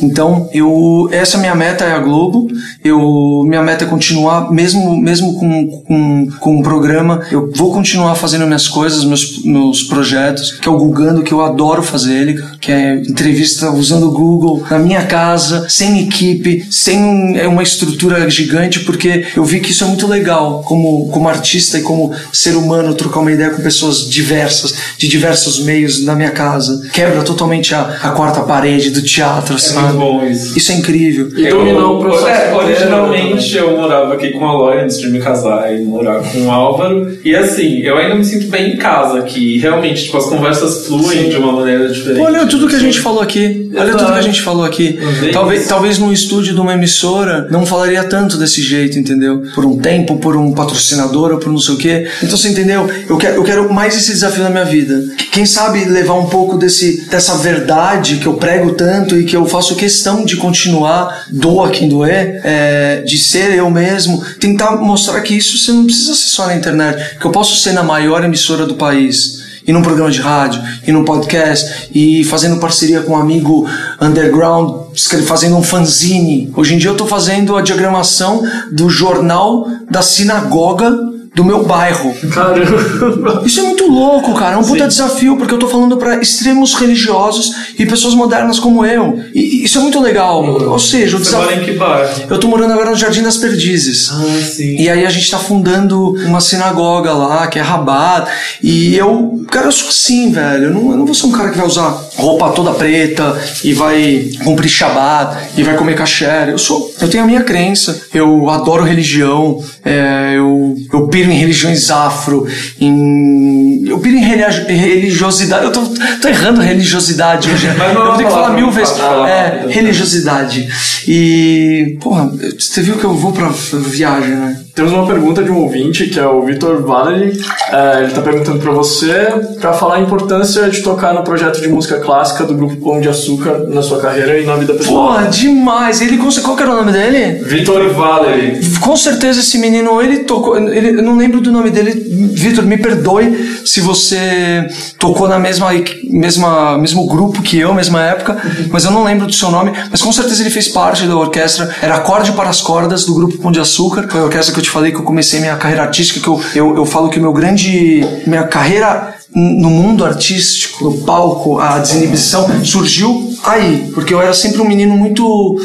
Então eu essa minha meta é a Globo. Eu minha meta é continuar mesmo mesmo com com, com um programa eu vou continuar fazendo minhas coisas meus meus projetos que é o Gugando que eu adoro fazer ele que é entrevista usando o Google na minha casa sem equipe sem um- é uma estrutura gigante, porque eu vi que isso é muito legal, como, como artista e como ser humano, trocar uma ideia com pessoas diversas, de diversos meios na minha casa. Quebra totalmente a, a quarta parede do teatro, É sabe? bom isso. Isso é incrível. E dominar o processo É, originalmente eu morava aqui com a Loi antes de me casar e morar com o Álvaro. E assim, eu ainda me sinto bem em casa aqui. Realmente, tipo, as conversas fluem de uma maneira diferente. Olha tudo que a gente falou aqui. Olha Exato. tudo que a gente falou aqui. Talvez, talvez num estúdio de uma emissora não falaria tanto desse jeito, entendeu? Por um tempo, por um patrocinador ou por não sei o quê. Então você entendeu? Eu quero, eu quero mais esse desafio na minha vida. Quem sabe levar um pouco desse, dessa verdade que eu prego tanto e que eu faço questão de continuar, doa quem doer, é, de ser eu mesmo, tentar mostrar que isso você não precisa ser só na internet, que eu posso ser na maior emissora do país e num programa de rádio, e num podcast, e fazendo parceria com um amigo underground, fazendo um fanzine. Hoje em dia eu tô fazendo a diagramação do jornal da sinagoga do meu bairro. Caramba. Isso é muito louco, cara. É um puta desafio, porque eu tô falando pra extremos religiosos e pessoas modernas como eu. E isso é muito legal. Ou seja, o Você mora em que bairro? Eu tô morando agora no Jardim das Perdizes. Ah, sim. E aí a gente tá fundando uma sinagoga lá, que é Rabat. E eu, cara, eu sou assim, velho. Eu não, eu não vou ser um cara que vai usar roupa toda preta e vai cumprir Shabbat e vai comer kasher. Eu sou, eu tenho a minha crença. Eu adoro religião. é, eu, eu piro em religiões afro. Em, eu piro em religi- religiosidade. Eu tô, tô errando religiosidade hoje. Mas não é eu tenho que falar mil vezes. É, rápido. religiosidade. E, porra, você viu que eu vou pra viagem, né? Temos uma pergunta de um ouvinte, que é o Vitor Valery. É, ele tá perguntando pra você pra falar a importância de tocar no projeto de música clássica do grupo Pão de Açúcar na sua carreira e na vida pessoal. Porra, demais. Ele, qual que era o nome dele? Vitor Valery. Com certeza esse menino, ele tocou. Ele, eu não lembro do nome dele. Vitor, me perdoe se você tocou na mesma, mesma mesmo grupo que eu, mesma época, mas eu não lembro do seu nome. Mas com certeza ele fez parte da orquestra. Era Acorde para as Cordas do grupo Pão de Açúcar. Foi a orquestra que eu te falei que eu comecei minha carreira artística. Que eu, eu, eu falo que meu grande. Minha carreira no mundo artístico, no palco, a desinibição surgiu aí, porque eu era sempre um menino muito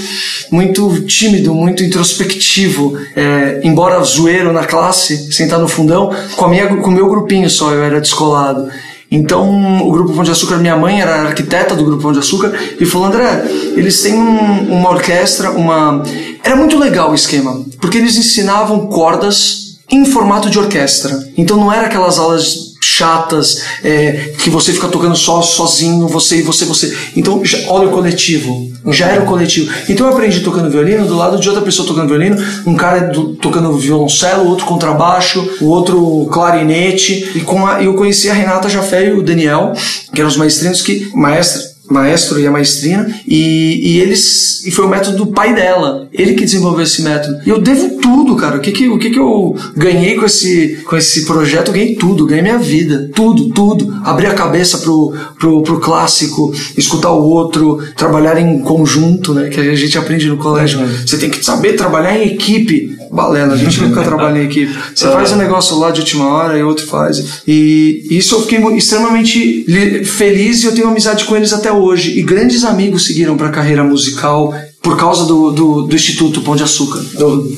muito tímido, muito introspectivo, é, embora zoeiro na classe, sentado no fundão, com a minha com o meu grupinho só, eu era descolado. Então, o Grupo Pão de Açúcar, minha mãe era arquiteta do Grupo Pão de Açúcar, e falou: André, eles têm um- uma orquestra, uma. Era muito legal o esquema, porque eles ensinavam cordas em formato de orquestra. Então, não era aquelas aulas chatas é, que você fica tocando só sozinho, você e você, você. Então, já- olha o coletivo. Já era o coletivo. Então eu aprendi tocando violino do lado de outra pessoa tocando violino, um cara do- tocando violoncelo, outro contrabaixo, o outro clarinete. E com a, eu conheci a Renata Jafé e o Daniel, que eram os maestrinos que. Maestra, maestro e a maestrina, e, e eles e foi o método do pai dela, ele que desenvolveu esse método. E eu devo tudo, cara. O que que, o que, que eu ganhei com esse, com esse projeto? Eu ganhei tudo, ganhei minha vida, tudo, tudo. Abrir a cabeça pro, pro, pro clássico, escutar o outro, trabalhar em conjunto, né? Que a gente aprende no colégio. Você tem que saber trabalhar em equipe. Balela, a gente nunca trabalha em equipe. Você faz um negócio lá de última hora e outro faz. E isso eu fiquei extremamente li- feliz e eu tenho amizade com eles até hoje. E grandes amigos seguiram para a carreira musical por causa do, do, do Instituto Pão de Açúcar. Do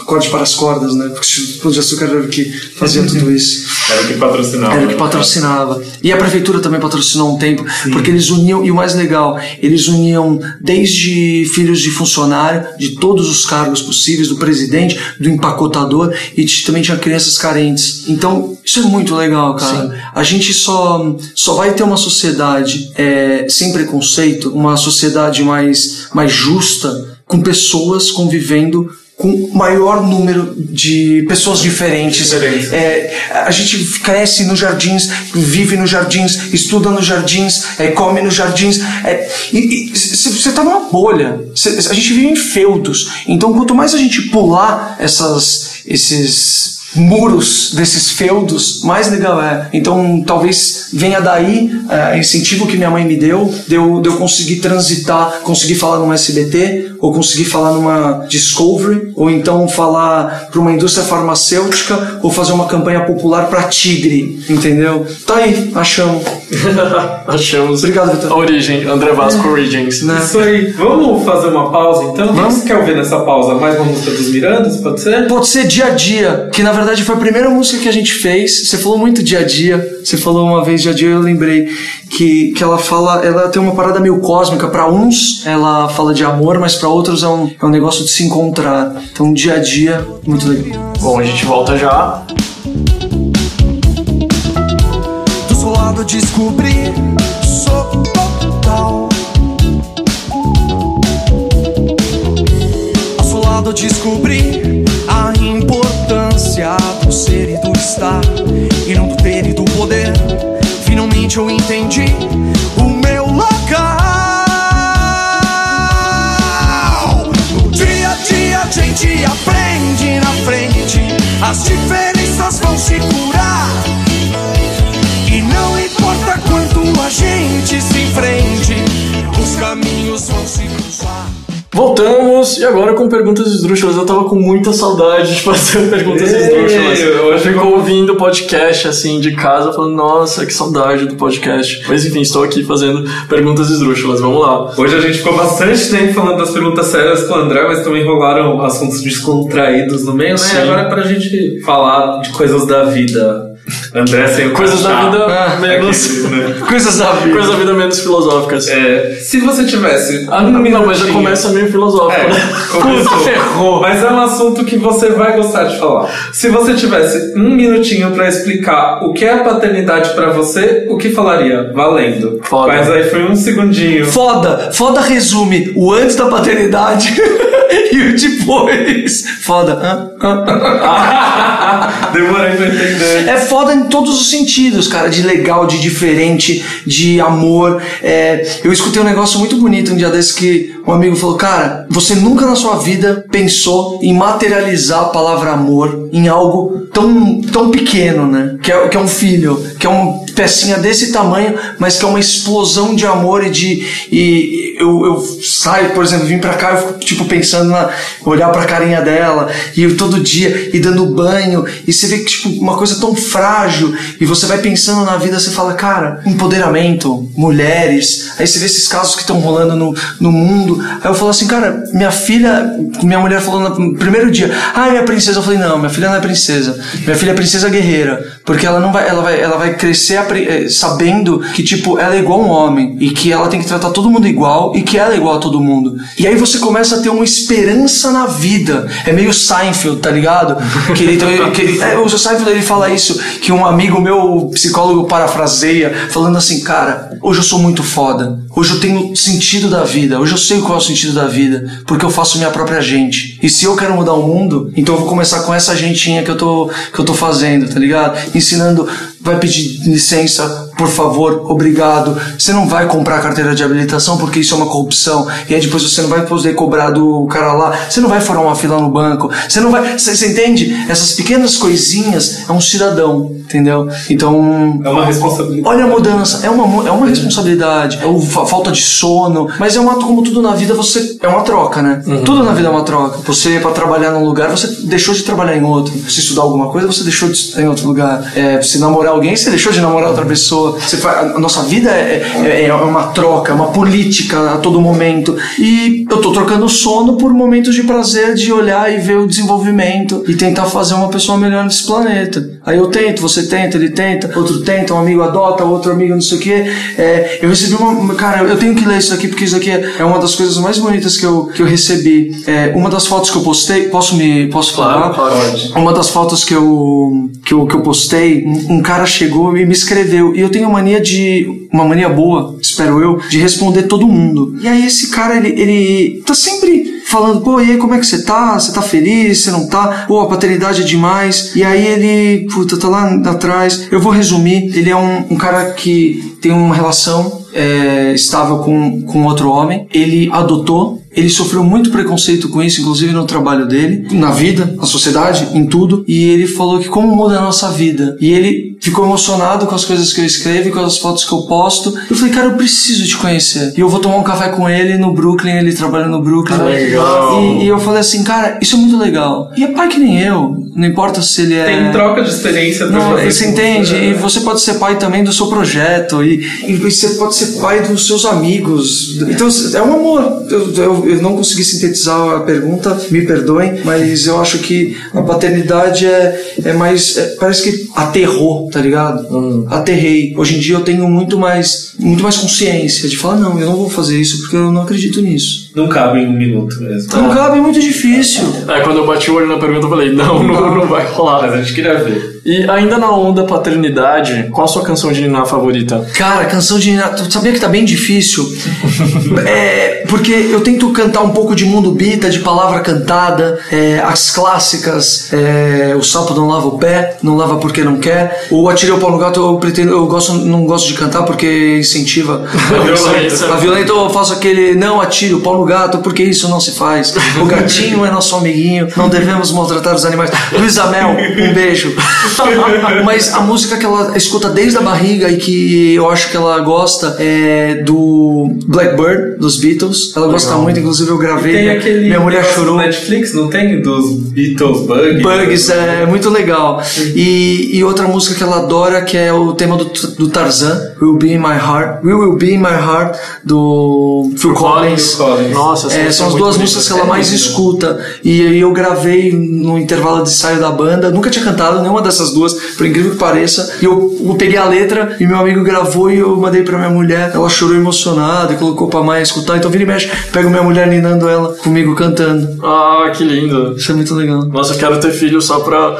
Acorde para as Cordas, né? Porque o Instituto Pão de Açúcar era o que fazia tudo isso. Era o que patrocinava. Era o que patrocinava. E a prefeitura também patrocinou um tempo, porque eles uniam, e o mais legal, eles uniam desde filhos de funcionário, de todos os cargos possíveis, do presidente, do empacotador, e também tinha crianças carentes. Então, isso é muito legal, cara. A gente só, só vai ter uma sociedade é, sem preconceito, uma sociedade mais, mais justa, com pessoas convivendo com maior número de pessoas diferentes. É, a gente cresce nos jardins, vive nos jardins, estuda nos jardins, é, come nos jardins. é, e você tá numa bolha. Cê- a gente vive em feudos. Então, quanto mais a gente pular essas, esses muros desses feudos, mais legal é. Então, talvez venha daí é, incentivo que minha mãe me deu, de eu, de eu conseguir transitar, conseguir falar numa SBT, ou conseguir falar numa Discovery, ou então falar para uma indústria farmacêutica, ou fazer uma campanha popular para Tigre, entendeu? Tá aí, achamos. Achamos Obrigado, Vitor. a origem, André Vasco Origins. Né? Isso aí. Vamos fazer uma pausa então? O que Vamos. você quer ouvir nessa pausa? Mais uma música dos Mirandas, pode ser? Pode ser dia a dia, que na verdade foi a primeira música que a gente fez. Você falou muito dia a dia. Você falou uma vez dia a dia, eu lembrei que, que ela fala, ela tem uma parada meio cósmica. Para uns, ela fala de amor, mas para outros é um, é um negócio de se encontrar. Então, dia a dia, muito legal. Bom, a gente volta já. Do seu lado descobri sou total Ao seu lado descobri do ser e do estar E não do ter e do poder Finalmente eu entendi o meu local No dia a dia a gente aprende na frente As diferenças vão se curar e não importa quanto a gente se enfrente, os caminhos vão se. Voltamos e agora com perguntas esdrúxulas. Eu tava com muita saudade de fazer perguntas Ei, esdrúxulas. eu Eu fico ouvindo o podcast assim de casa, falando, nossa, que saudade do podcast. Mas enfim, estou aqui fazendo perguntas esdrúxulas. Vamos lá. Hoje a gente ficou bastante tempo falando das perguntas sérias com o André, mas também rolaram assuntos descontraídos no meio, né? Sim. E agora é pra gente falar de coisas da vida. André sem Coisas da vida Ah, menos. Aqueles, né? Coisas da vida. Coisas da vida menos filosóficas. É, se você tivesse. Ah, não, não, mas já começa meio filosófico, É, né? ferrou. Mas é um assunto que você vai gostar de falar. Se você tivesse um minutinho pra explicar o que é paternidade pra você, o que falaria? Valendo. Foda. Mas aí foi um segundinho. Foda, foda resume o antes da paternidade e o depois. Foda. hã? Hã? Demorei pra entender. É foda em todos os sentidos, cara, de legal, de diferente, de amor. É, eu escutei um negócio muito bonito um dia desse que um amigo falou, cara, você nunca na sua vida pensou em materializar a palavra amor em algo tão, tão pequeno, né? Que é, que é um filho, que é uma pecinha desse tamanho, mas que é uma explosão de amor e de. E eu, eu saio, por exemplo, vim pra cá, eu fico tipo pensando na. olhar pra carinha dela, e todo dia, e dando banho, e você vê que, tipo, uma coisa tão frágil, e você vai pensando na vida, você fala, cara, empoderamento, mulheres, aí você vê esses casos que estão rolando no, no mundo. Aí eu falo assim, cara, minha filha, minha mulher falou no primeiro dia, ah, minha princesa. Eu falei, não, minha filha não é princesa. Minha filha é princesa guerreira. Porque ela não vai, ela vai, ela vai crescer eh, sabendo que, tipo, ela é igual um homem. E que ela tem que tratar todo mundo igual e que ela é igual a todo mundo. E aí você começa a ter uma esperança na vida. É meio Seinfeld, tá ligado? Que ele, que ele, é, o Seinfeld ele fala isso, que um amigo meu, psicólogo, parafraseia, falando assim, cara, hoje eu sou muito foda. Hoje eu tenho sentido da vida. Hoje eu sei qual é o sentido da vida. Porque eu faço minha própria gente. E se eu quero mudar o mundo, então eu vou começar com essa gentinha que eu tô, que eu tô fazendo, tá ligado? Ensinando, vai pedir licença, por favor, obrigado. Você não vai comprar carteira de habilitação porque isso é uma corrupção. E aí depois você não vai poder cobrar do cara lá. Você não vai furar uma fila no banco. Você não vai. Você, você entende? Essas pequenas coisinhas é um cidadão, entendeu? Então. É uma responsabilidade. Olha a mudança, é uma, é uma responsabilidade, é fa- falta de sono, mas é uma, como tudo na vida, você é uma troca, né? Tudo na vida é uma troca. Você, pra trabalhar num lugar, você deixou de trabalhar em outro. Se estudar alguma coisa, você deixou de estudar em outro lugar. É, se namorar alguém, você deixou de namorar outra pessoa. Você faz, a nossa vida é, é, é uma troca, é uma política a todo momento. E eu tô trocando sono por momentos de prazer, de olhar e ver o desenvolvimento e tentar fazer uma pessoa melhor nesse planeta. Aí eu tento, você tenta, ele tenta, outro tenta, um amigo adota, outro amigo não sei o quê. É, eu recebi uma. Cara, eu tenho que ler isso aqui porque isso aqui é uma das coisas mais bonitas que eu, que eu recebi. É, uma das fotos que eu postei, posso me posso Claro, falar? pode. Uma das fotos que eu, que eu, que eu postei, um, um cara chegou e me escreveu. E eu tenho mania de. Uma mania boa, espero eu, de responder todo mundo. E aí esse cara, ele, ele tá sempre falando, pô, e aí como é que você tá? Você tá feliz? Você não tá? Pô, a paternidade é demais. E aí ele, puta, tá lá atrás. Eu vou resumir. Ele é um, um cara que tem uma relação é, estável com, com outro homem. Ele adotou. Ele sofreu muito preconceito com isso, inclusive no trabalho dele, na vida, na sociedade, em tudo. E ele falou que como muda a nossa vida. E ele ficou emocionado com as coisas que eu escrevo, com as fotos que eu posto. Eu falei, cara, eu preciso te conhecer. E eu vou tomar um café com ele no Brooklyn, ele trabalha no Brooklyn. Legal. E, e eu falei assim, cara, isso é muito legal. E é pai que nem eu. Não importa se ele é. Tem troca de experiência pra Não, você entende? você, E né? você pode ser pai também do seu projeto. E, e você pode ser pai dos seus amigos. Então, é um amor. Eu, eu, eu não consegui sintetizar a pergunta, me perdoem, mas eu acho que a paternidade é, é mais. é- parece que aterrou, tá ligado? Aterrei. Hoje em dia eu tenho muito mais, muito mais consciência de falar: não, eu não vou fazer isso porque eu não acredito nisso. Não cabe em um minuto mesmo. Não cabe, é muito difícil. Aí quando eu bati o olho na pergunta, eu falei, não, não, não vai Mas rolar. a gente queria ver. E ainda na onda paternidade, qual a sua canção de Niná favorita? Cara, canção de Nina, tu sabia que tá bem difícil? é, porque eu tento cantar um pouco de mundo bita, de palavra cantada, é, as clássicas, é, o sapo não lava o pé, não lava porque não quer. O atirei o pau no gato, eu pretendo, eu gosto, não gosto de cantar porque incentiva a violência. A violência eu faço aquele não atire o pau no gato porque isso não se faz. O gatinho é nosso amiguinho, não devemos maltratar os animais. Luísa Mel, um beijo. Mas a música que ela escuta desde a barriga e que eu acho que ela gosta é do Blackbird, dos Beatles. Ela gosta muito, inclusive eu gravei. Tem aquele minha mulher chorou. do Netflix, não tem? Dos Beatles Bugs. Bugs é muito legal. E, e outra música que ela adora que é o tema do, do Tarzan, Will Be in My Heart, Will Will Be in My Heart do Phil Collins. Collins. Nossa, É, música são é as duas músicas que ela mais escuta. E aí eu gravei no intervalo de ensaio da banda. Nunca tinha cantado nenhuma dessas duas, por incrível que pareça. E eu, eu peguei a letra e meu amigo gravou e eu mandei pra minha mulher. Ela chorou emocionada e colocou pra mãe escutar. Então vira e mexe, pego minha mulher ninando ela comigo cantando. Ah, que lindo. Isso é muito legal. Nossa, eu quero ter filho só pra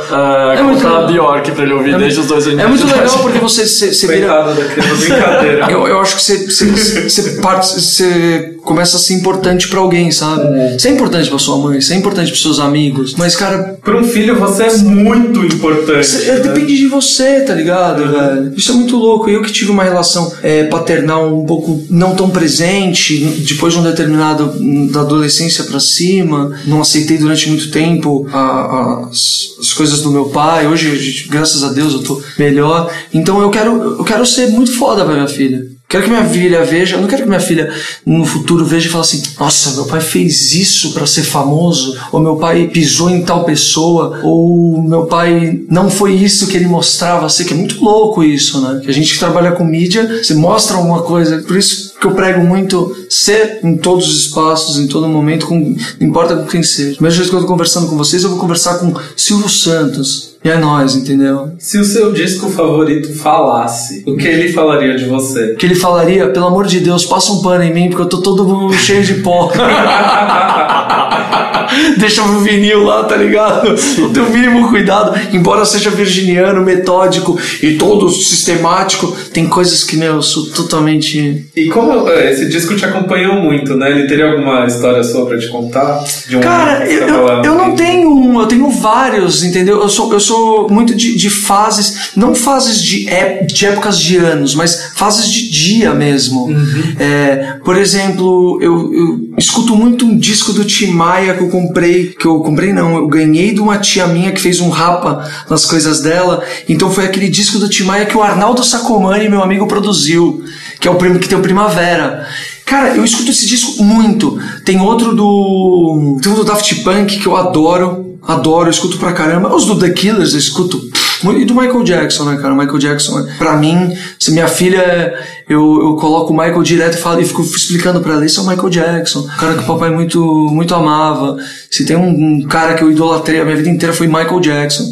é, É muito a. Bjork pra ele ouvir desde os dois anos. É muito legal porque você, você vira. Coitada da criança, brincadeira. Eu, eu acho que parte- você começa a ser importante pra alguém, sabe? Você é importante pra sua mãe, você é importante pros seus amigos. Mas, cara, Para um filho, você é muito importante. Cê- é, né? depende de você, tá ligado, velho? Isso é muito louco. Eu que tive uma relação é, paternal um pouco não tão presente, depois de um determinado da adolescência pra cima, não aceitei durante muito tempo a- a- as, as coisas do meu pai. Hoje, graças a Deus, eu tô melhor. Então eu quero, eu quero ser muito foda pra minha filha. Quero que minha filha veja, eu não quero que minha filha no futuro veja e fale assim: nossa, meu pai fez isso pra ser famoso, ou meu pai pisou em tal pessoa, ou meu pai não foi isso que ele mostrava ser, que é muito louco isso, né? Que a gente que trabalha com mídia, você mostra alguma coisa, por isso que eu prego muito ser em todos os espaços, em todo momento, com, não importa com quem seja. Mesmo jeito que eu tô conversando com vocês, eu vou conversar com Silvio Santos. E é nóis, entendeu? Se o seu disco favorito falasse, o que ele falaria de você? que ele falaria, pelo amor de Deus, passa um pano em mim, porque eu tô todo cheio de pó. Deixa o vinil lá, tá ligado? Não tem o mínimo cuidado. Embora seja virginiano, metódico e todo sistemático, tem coisas que, meu, eu sou totalmente. E como é, esse disco te acompanhou muito, né? Ele teria alguma história sua pra te contar? De um Cara, eu, eu, eu não tenho um, eu tenho vários, entendeu? Eu sou, eu sou muito de, de fases, não fases de, ép- de épocas de anos, mas fases de dia mesmo. É, por exemplo, eu, eu escuto muito um disco do Tim Maia que eu comprei, que eu comprei não, eu ganhei de uma tia minha que fez um rapa nas coisas dela. Então foi aquele disco do Tim Maia que o Arnaldo Sacomani, meu amigo, produziu, que é o primo que tem o Primavera. Cara, eu escuto esse disco muito. Tem outro do. Tem um do Daft Punk que eu adoro. Adoro, eu escuto pra caramba. Os do The Killers eu escuto. E do Michael Jackson, né, cara? O Michael Jackson, pra mim, se minha filha, eu, eu coloco o Michael direto e, falo, e fico explicando pra ela: esse é o Michael Jackson, o cara que o papai muito, muito amava. Se tem um, um cara que eu idolatrei a minha vida inteira foi Michael Jackson.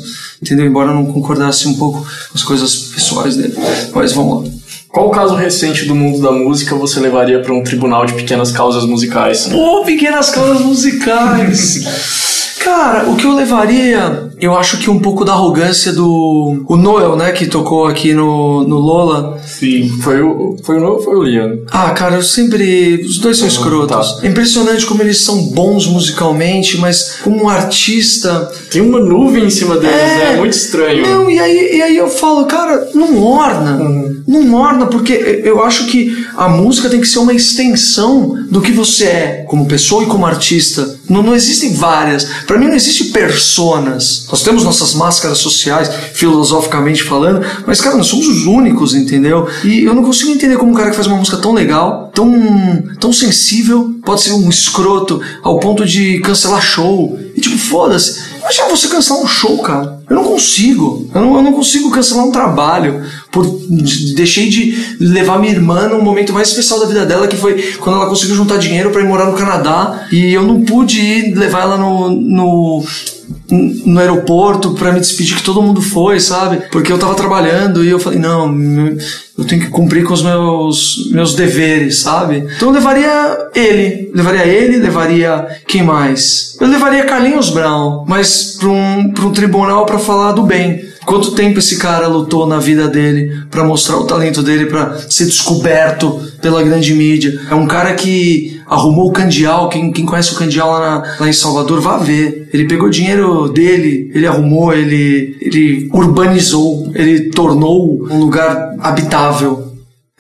Entendeu? Embora eu não concordasse um pouco com as coisas pessoais dele. Mas vamos lá. Qual caso recente do mundo da música você levaria pra um tribunal de pequenas causas musicais? Pô, pequenas causas musicais. Cara, o que eu levaria, eu acho que um pouco da arrogância do o Noel, né, que tocou aqui no, no Lola. Sim. Foi o, foi o Noel ou foi o Liam? Ah, cara, eu sempre. Os dois são escrotos. tá. É impressionante como eles são bons musicalmente, mas como um artista. Tem uma nuvem em cima deles, né? É muito estranho. Não, e aí, e aí eu falo, cara, não orna. Não orna, porque eu acho que a música tem que ser uma extensão do que você é como pessoa e como artista. Não, não existem várias. Pra mim não existe personas. Nós temos nossas máscaras sociais, filosoficamente falando, mas, cara, nós somos os únicos, entendeu? E eu não consigo entender como um cara que faz uma música tão legal, tão, tão sensível, pode ser um escroto ao ponto de cancelar show. E tipo, foda-se. Imagina você cancelar um show, cara. Eu não consigo. Eu não, eu não consigo cancelar um trabalho. Por, deixei de levar minha irmã no momento mais especial da vida dela, que foi quando ela conseguiu juntar dinheiro pra ir morar no Canadá. E eu não pude ir levar ela no, no, no aeroporto pra me despedir, que todo mundo foi, sabe? Porque eu tava trabalhando e eu falei, não, eu tenho que cumprir com os meus, meus deveres, sabe? Então eu levaria ele, levaria ele, levaria quem mais? Eu levaria Carlinhos Brown, mas pra um, um tribunal pra falar do bem. Quanto tempo esse cara lutou na vida dele pra mostrar o talento dele, pra ser descoberto pela grande mídia? É um cara que arrumou o Candial. Quem, quem conhece o Candial lá, na- lá em Salvador, vá ver. Ele pegou dinheiro dele, ele arrumou, ele, ele urbanizou, ele tornou um lugar habitável.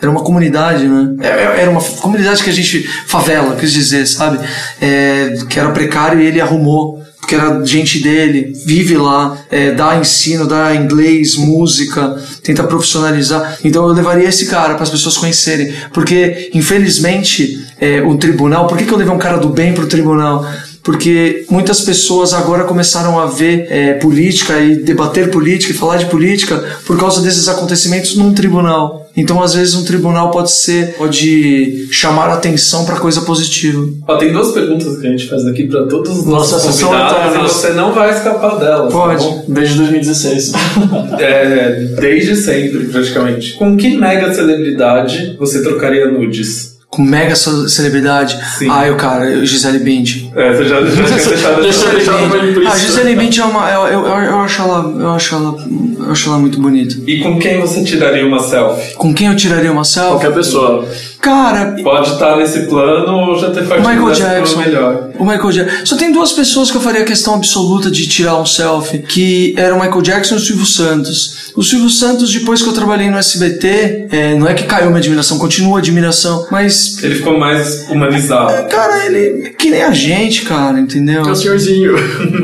Era uma comunidade, né? É- é- Era uma comunidade que a gente. favela, quis dizer, sabe? É, que era precário e ele arrumou. Que era gente dele, vive lá, é, dá ensino, dá inglês, música, tenta profissionalizar. Então eu levaria esse cara para as pessoas conhecerem, porque infelizmente é, o tribunal, por que, que eu levei um cara do bem pro tribunal? Porque muitas pessoas agora começaram a ver é, política e debater política e falar de política por causa desses acontecimentos num tribunal. Então, às vezes, um tribunal pode ser, pode chamar atenção para coisa positiva. Ó, tem duas perguntas que a gente faz aqui para todos os nossos Nossa, convidados e você não vai escapar delas. Pode. tá bom? Desde 2016. É, desde sempre, praticamente. Com que mega celebridade você trocaria nudes? Com mega ce- celebridade. Sim. Ah, eu, cara, Gisele Bündchen. É, você já, já tinha deixado A. Gisele Bündchen é uma, eu, eu, eu acho ela, eu acho ela, eu acho ela muito bonita. E com quem você tiraria uma selfie? Com quem eu tiraria uma selfie? Qualquer pessoa. Cara, Pode estar nesse plano ou já ter partido Michael Jackson. melhor. O Michael Jackson. Só tem duas pessoas que eu faria questão absoluta de tirar um selfie, que eram o Michael Jackson e o Silvio Santos. O Silvio Santos, depois que eu trabalhei no SBT, é, não é que caiu minha admiração, continua a admiração, mas. Ele ficou mais humanizado. Cara, ele é que nem a gente, cara, entendeu? É o senhorzinho.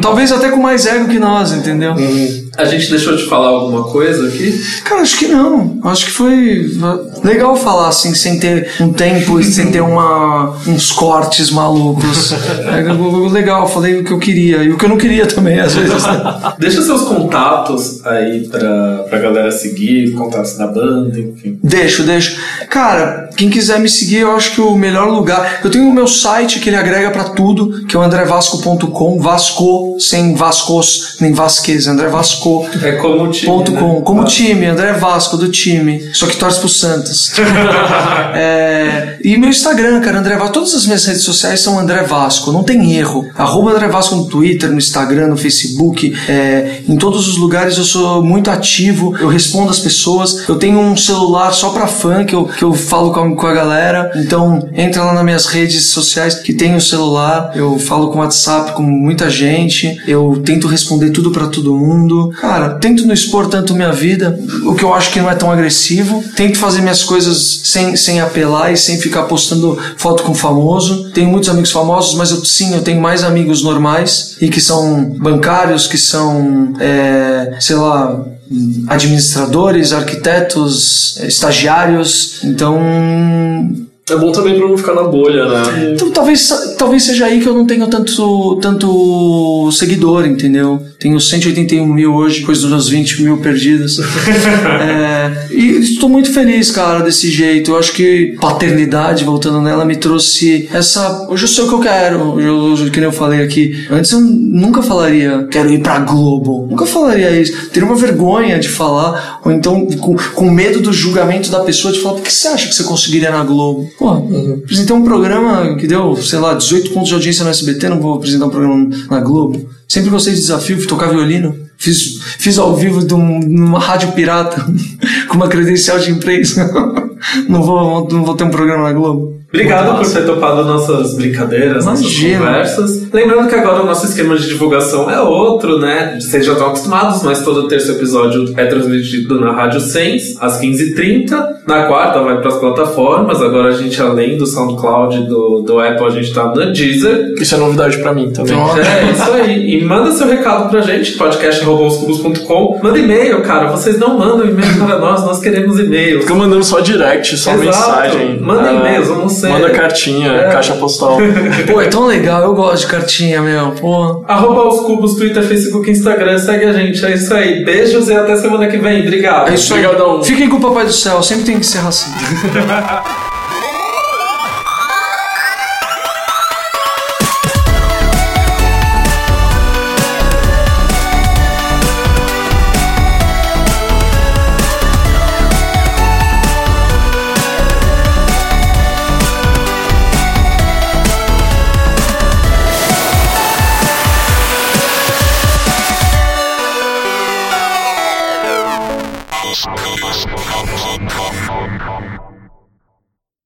Talvez até com mais ego que nós, entendeu? A gente deixou de falar alguma coisa aqui? Cara, acho que não. Acho que foi legal falar assim, sem ter um tempo e sem ter uma, uns cortes malucos. É legal, falei o que eu queria e o que eu não queria também, às vezes. né? Deixa seus contatos aí pra, pra galera seguir, contatos da banda, enfim. Deixo, deixo. Cara, quem quiser me seguir, eu acho que o melhor lugar. Eu tenho o meu site que ele agrega pra tudo, que é o andrevasco.com, Vasco, sem Vascos, nem Vasquez, André Vasco. É como o time. Ponto né? com, como Ah. time, André Vasco do time, só que torce pro Santos. É, e meu Instagram, cara, André Vasco, todas as minhas redes sociais são André Vasco, não tem erro. Arroba André Vasco no Twitter, no Instagram, no Facebook, é, em todos os lugares eu sou muito ativo, eu respondo as pessoas, eu tenho um celular só pra fã que eu, que eu falo com a, com a galera, então entra lá nas minhas redes sociais que tem o celular, eu falo com WhatsApp com muita gente, eu tento responder tudo pra todo mundo. Cara, tento não expor tanto minha vida, o que eu acho que não é tão agressivo. Tento fazer minhas coisas sem, sem apelar e sem ficar postando foto com famoso. Tenho muitos amigos famosos, mas eu sim, eu tenho mais amigos normais e que são bancários, que são, é, sei lá, administradores, arquitetos, estagiários. Então, É bom também pra não ficar na bolha, né? então talvez, talvez seja aí que eu não tenho tanto, tanto seguidor, entendeu? Tenho 181 mil hoje, depois dos meus 20 mil perdidos. É, e estou muito feliz, cara, desse jeito. Eu acho que paternidade, voltando nela, me trouxe essa. Hoje eu sei o que eu quero. Eu, que nem eu falei aqui. Antes eu nunca falaria, quero ir pra Globo. Nunca falaria isso. Teria uma vergonha de falar, ou então com, com medo do julgamento da pessoa de falar, por que você acha que você conseguiria na Globo? Pô, apresentei um programa que deu, sei lá, 18 pontos de audiência no SBT, não vou apresentar um programa na Globo. Sempre gostei de desafio, fui tocar violino. Fiz, fiz ao vivo de um- numa rádio pirata, com uma credencial de imprensa. Não vou, não vou ter um programa na Globo. Obrigado por ter topado nossas brincadeiras, Imagina. nossas conversas. Lembrando que agora o nosso esquema de divulgação é outro, né? Vocês já estão acostumados, mas todo terceiro episódio é transmitido na Rádio Sens, às 15h30. Na quarta vai para as plataformas. Agora a gente, além do SoundCloud e do, do Apple, a gente tá na Deezer. Isso é novidade pra mim também. Então, É isso aí. E manda seu recado pra gente, podcast.com. Manda e-mail, cara. Vocês não mandam e-mail para nós, nós queremos e-mails. Fica mandando só direct, só Exato. mensagem. Manda Ah, e-mails, vamos ser- Manda cartinha, É. caixa postal. Pô, é tão legal, eu gosto de cartinha, meu. Pô. Arroba os cubos, Twitter, Facebook, Instagram. Segue a gente. É isso aí. Beijos e até semana que vem. Obrigado. É isso aí. Obrigadão. Fiquem com o Papai do Céu, sempre tem que ser racista.